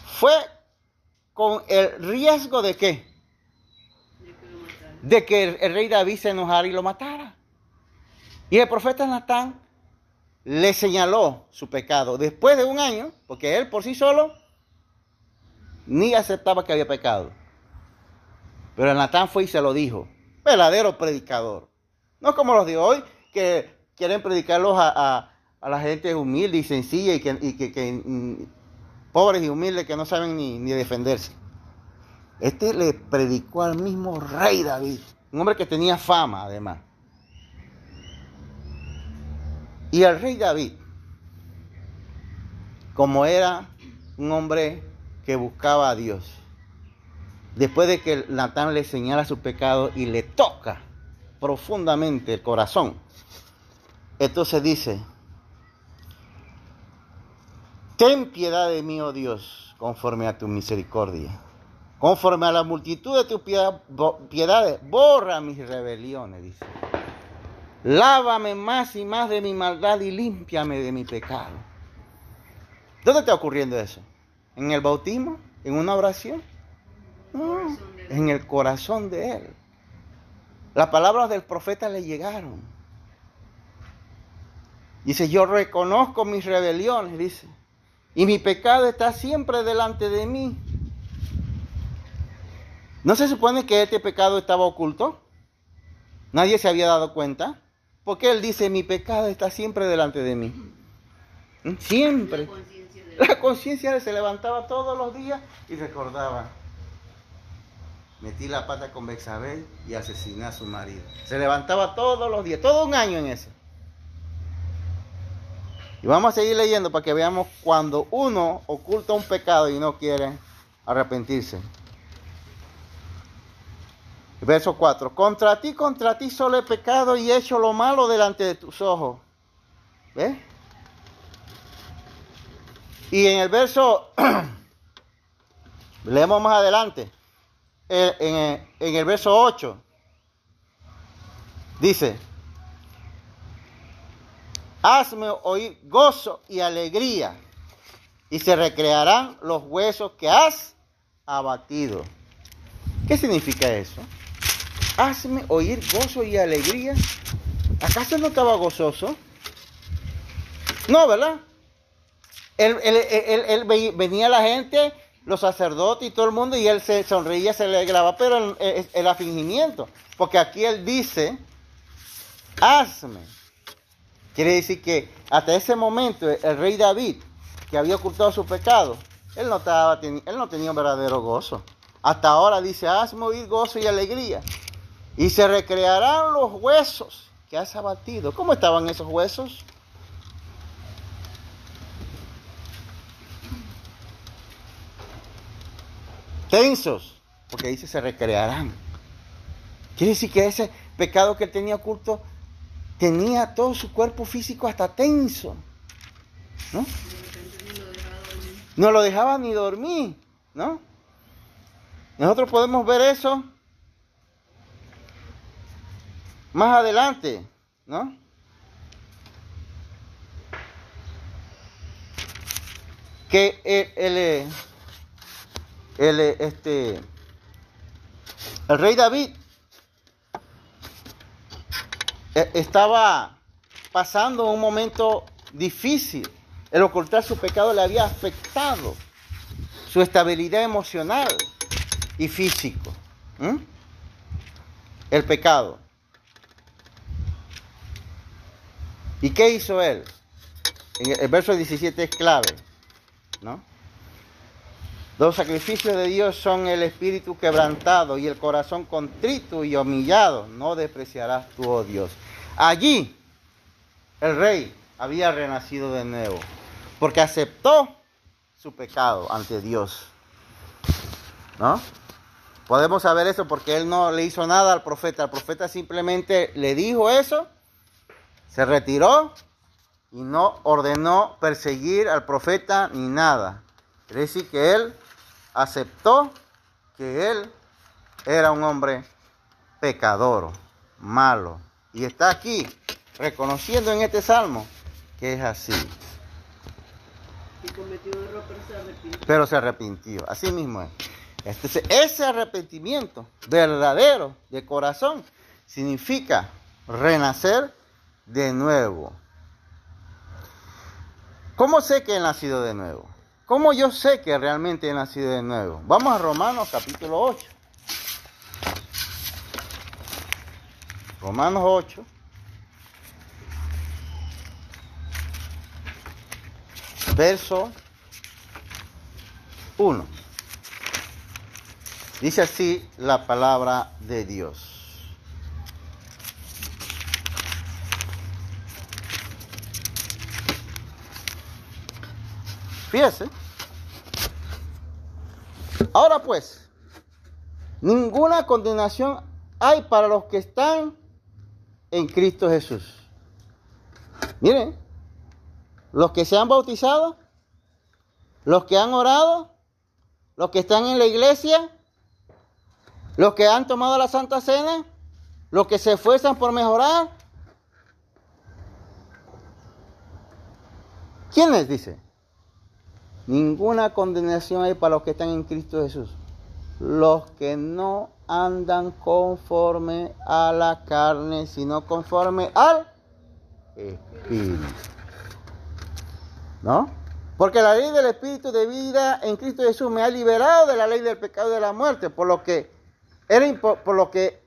fue con el riesgo de qué? De que el, rey David se enojara y lo matara. Y el profeta Natán le señaló su pecado después de un año, porque él por sí solo ni aceptaba que había pecado. Pero Natán fue y se lo dijo. Verdadero predicador. No como los de hoy, que quieren predicarlos a, la gente humilde y sencilla y que, mm, pobres y humildes que no saben ni, ni defenderse. Este le predicó al mismo rey David, un hombre que tenía fama además. Y el rey David, como era un hombre que buscaba a Dios, después de que Natán le señala su pecado y le toca profundamente el corazón, entonces dice, ten piedad de mí, oh Dios, conforme a tu misericordia. Conforme a la multitud de tus piedades, borra mis rebeliones, dice. Lávame más y más de mi maldad y límpiame de mi pecado. ¿Dónde está ocurriendo eso? ¿En el bautismo? ¿En una oración? No, en el corazón de él. Las palabras del profeta le llegaron. Dice, yo reconozco mis rebeliones, dice, y mi pecado está siempre delante de mí. ¿No se supone que este pecado estaba oculto? Nadie se había dado cuenta. Porque él dice, mi pecado está siempre delante de mí. Siempre. La conciencia se levantaba todos los días y recordaba. Metí la pata con Bexabel y asesiné a su marido. Se levantaba todos los días, todo un año en eso. Y vamos a seguir leyendo para que veamos cuando uno oculta un pecado y no quiere arrepentirse. Verso 4. Contra ti, contra ti solo he pecado y he hecho lo malo delante de tus ojos. ¿Ves? Y en el verso, leemos más adelante, en, en el verso 8, dice, hazme oír gozo y alegría, y se recrearán los huesos que has abatido. ¿Qué significa eso? Hazme oír gozo y alegría. ¿Acaso no estaba gozoso? No, ¿verdad? Él, venía la gente, los sacerdotes y todo el mundo, y él se sonreía, se alegraba, pero el, el afligimiento. Porque aquí él dice, hazme. Quiere decir que hasta ese momento el rey David, que había ocultado su pecado, él no, estaba, él no tenía un verdadero gozo. Hasta ahora dice, hazme oír gozo y alegría. Y se recrearán los huesos que has abatido. ¿Cómo estaban esos huesos? Tensos, porque dice se recrearán. Quiere decir que ese pecado que él tenía oculto tenía todo su cuerpo físico hasta tenso. ¿No? No lo dejaba ni dormir, ¿no? Nosotros podemos ver eso más adelante, ¿no? Que el, el, el, este, el rey David eh, estaba pasando un momento difícil. El ocultar su pecado le había afectado su estabilidad emocional y físico. El pecado. ¿Y qué hizo él? el verso 17 es clave, ¿no? Los sacrificios de Dios son el espíritu quebrantado y el corazón contrito y humillado. No despreciarás tú, oh. Allí el rey había renacido de nuevo, porque aceptó su pecado ante Dios. ¿No? Podemos saber eso porque él no le hizo nada al profeta. El profeta simplemente le dijo eso, se retiró y no ordenó perseguir al profeta ni nada. Quiere decir que él aceptó que él era un hombre pecador, malo. Y está aquí reconociendo en este salmo que es así. pero se arrepintió. Así mismo es. Este, ese arrepentimiento verdadero de corazón significa renacer de nuevo. ¿Cómo sé que he nacido de nuevo? ¿Cómo yo sé que realmente he nacido de nuevo? Vamos a Romanos capítulo 8. Romanos 8. Verso 1. Dice así la palabra de Dios. Fíjese. Ahora pues, ninguna condenación hay para los que están en Cristo Jesús. Miren, los que se han bautizado, los que han orado, los que están en la iglesia, los que han tomado la Santa Cena, los que se esfuerzan por mejorar. ¿Quién les dice? Ninguna condenación hay para los que están en Cristo Jesús. Los que no andan conforme a la carne, sino conforme al Espíritu. ¿No? Porque la ley del Espíritu de vida en Cristo Jesús me ha liberado de la ley del pecado y de la muerte, por lo que era, por lo que,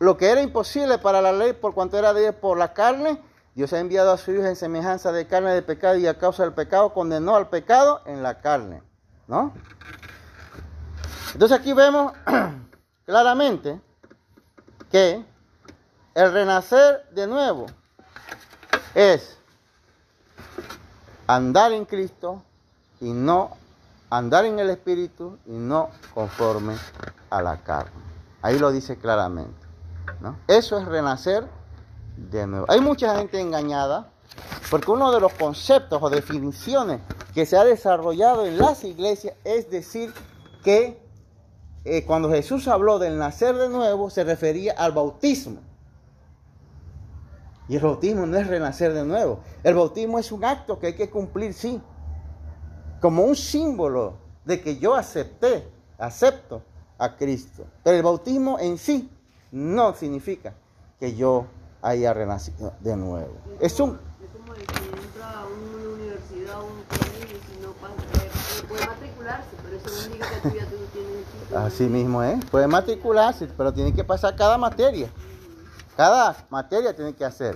lo que era imposible para la ley por cuanto era de por la carne, Dios ha enviado a su Hijo en semejanza de carne de pecado y a causa del pecado condenó al pecado en la carne. ¿No? Entonces aquí vemos claramente que el renacer de nuevo es andar en Cristo y no andar en el Espíritu y no conforme a la carne. Ahí lo dice claramente. ¿no? Eso es renacer de nuevo. Hay mucha gente engañada porque uno de los conceptos o definiciones que se ha desarrollado en las iglesias es decir que eh, cuando Jesús habló del nacer de nuevo se refería al bautismo. Y el bautismo no es renacer de nuevo. El bautismo es un acto que hay que cumplir, sí. Como un símbolo de que yo acepté, acepto a Cristo. Pero el bautismo en sí no significa que yo haya renacido de nuevo. Es un... Es como el que entra a una universidad o un colegio si no pasa, eh, puede matricularse, pero eso no significa que tú ya tú tienes el título. Así mismo es. Puede matricularse, pero tiene que pasar cada materia. Cada materia tiene que hacer.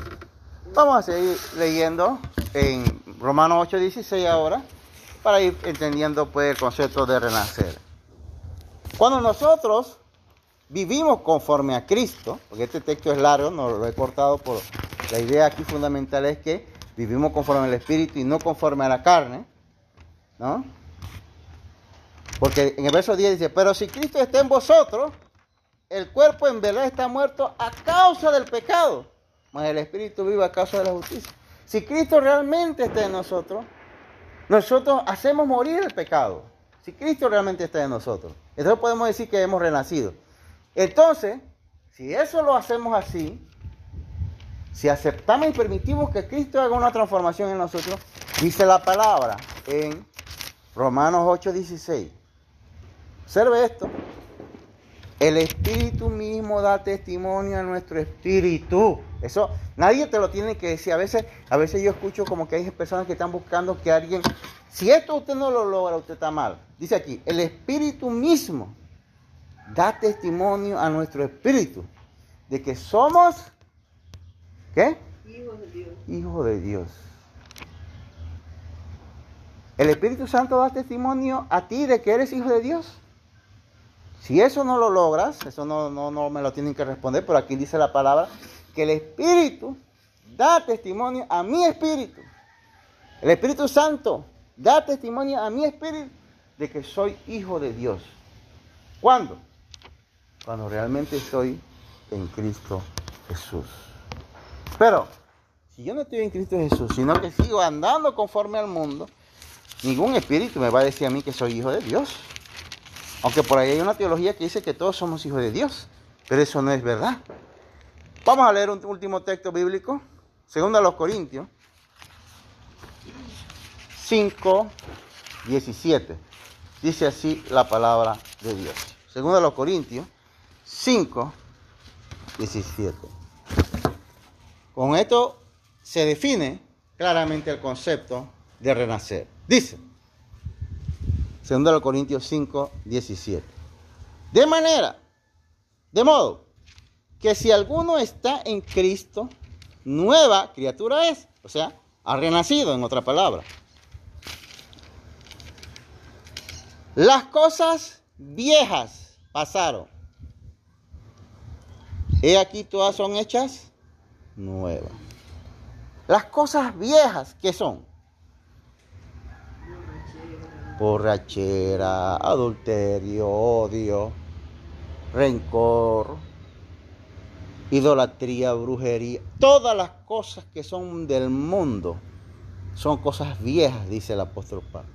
Vamos a seguir leyendo en Romanos 8:16 ahora para ir entendiendo pues el concepto de renacer. Cuando nosotros vivimos conforme a Cristo, porque este texto es largo, no lo he cortado por la idea aquí fundamental es que vivimos conforme al Espíritu y no conforme a la carne, ¿no? Porque en el verso 10 dice, pero si Cristo está en vosotros, el cuerpo en verdad está muerto a causa del pecado, mas el Espíritu vive a causa de la justicia. Si Cristo realmente está en nosotros, nosotros hacemos morir el pecado. Si Cristo realmente está en nosotros, entonces podemos decir que hemos renacido. Entonces, si eso lo hacemos así, si aceptamos y permitimos que Cristo haga una transformación en nosotros, dice la palabra en Romanos 8:16. Observe esto. El Espíritu mismo da testimonio a nuestro espíritu. Eso nadie te lo tiene que decir. A veces, a veces yo escucho como que hay personas que están buscando que alguien, si esto usted no lo logra, usted está mal. Dice aquí, el Espíritu mismo da testimonio a nuestro espíritu de que somos, ¿qué? Hijos de Dios. Hijos de Dios. El Espíritu Santo da testimonio a ti de que eres hijo de Dios. Si eso no lo logras, eso no, no, no me lo tienen que responder, pero aquí dice la palabra que el Espíritu da testimonio a mi espíritu. El Espíritu Santo da testimonio a mi espíritu de que soy hijo de Dios. ¿Cuándo? Cuando realmente estoy en Cristo Jesús. Pero, si yo no estoy en Cristo Jesús, sino que sigo andando conforme al mundo, ningún espíritu me va a decir a mí que soy hijo de Dios. Aunque por ahí hay una teología que dice que todos somos hijos de Dios, pero eso no es verdad. Vamos a leer un último texto bíblico, segundo a los Corintios 5, 17. Dice así la palabra de Dios. Segundo a los Corintios 5, 17. Con esto se define claramente el concepto de renacer. Dice, segundo a los Corintios 5, 17. De manera, de modo, que si alguno está en Cristo, nueva criatura es, o sea, ha renacido, en otra palabra. Las cosas viejas pasaron. He aquí todas son hechas nuevas. Las cosas viejas, ¿qué son? Borrachera, adulterio, odio, rencor, idolatría, brujería, todas las cosas que son del mundo son cosas viejas, dice el apóstol Pablo.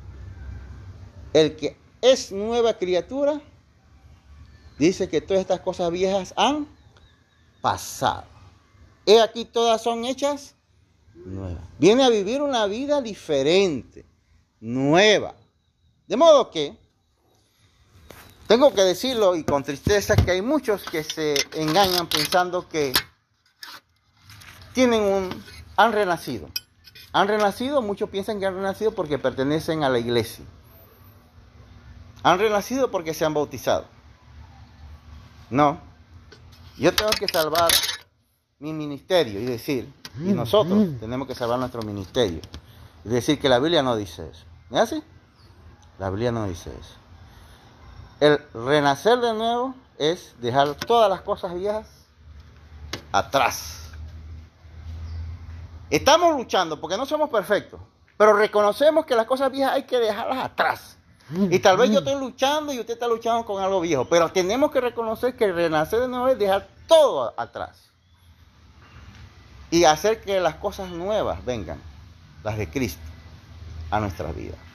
El que es nueva criatura dice que todas estas cosas viejas han pasado. He aquí todas son hechas nuevas. Viene a vivir una vida diferente, nueva. De modo que tengo que decirlo y con tristeza que hay muchos que se engañan pensando que tienen un han renacido. Han renacido, muchos piensan que han renacido porque pertenecen a la iglesia. Han renacido porque se han bautizado. No. Yo tengo que salvar mi ministerio y decir, y nosotros tenemos que salvar nuestro ministerio. Y decir que la Biblia no dice eso. ¿Es así? La Biblia no dice eso. El renacer de nuevo es dejar todas las cosas viejas atrás. Estamos luchando porque no somos perfectos, pero reconocemos que las cosas viejas hay que dejarlas atrás. Y tal vez yo estoy luchando y usted está luchando con algo viejo, pero tenemos que reconocer que renacer de nuevo es dejar todo atrás. Y hacer que las cosas nuevas vengan, las de Cristo, a nuestras vidas.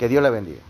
Que Dios le bendiga.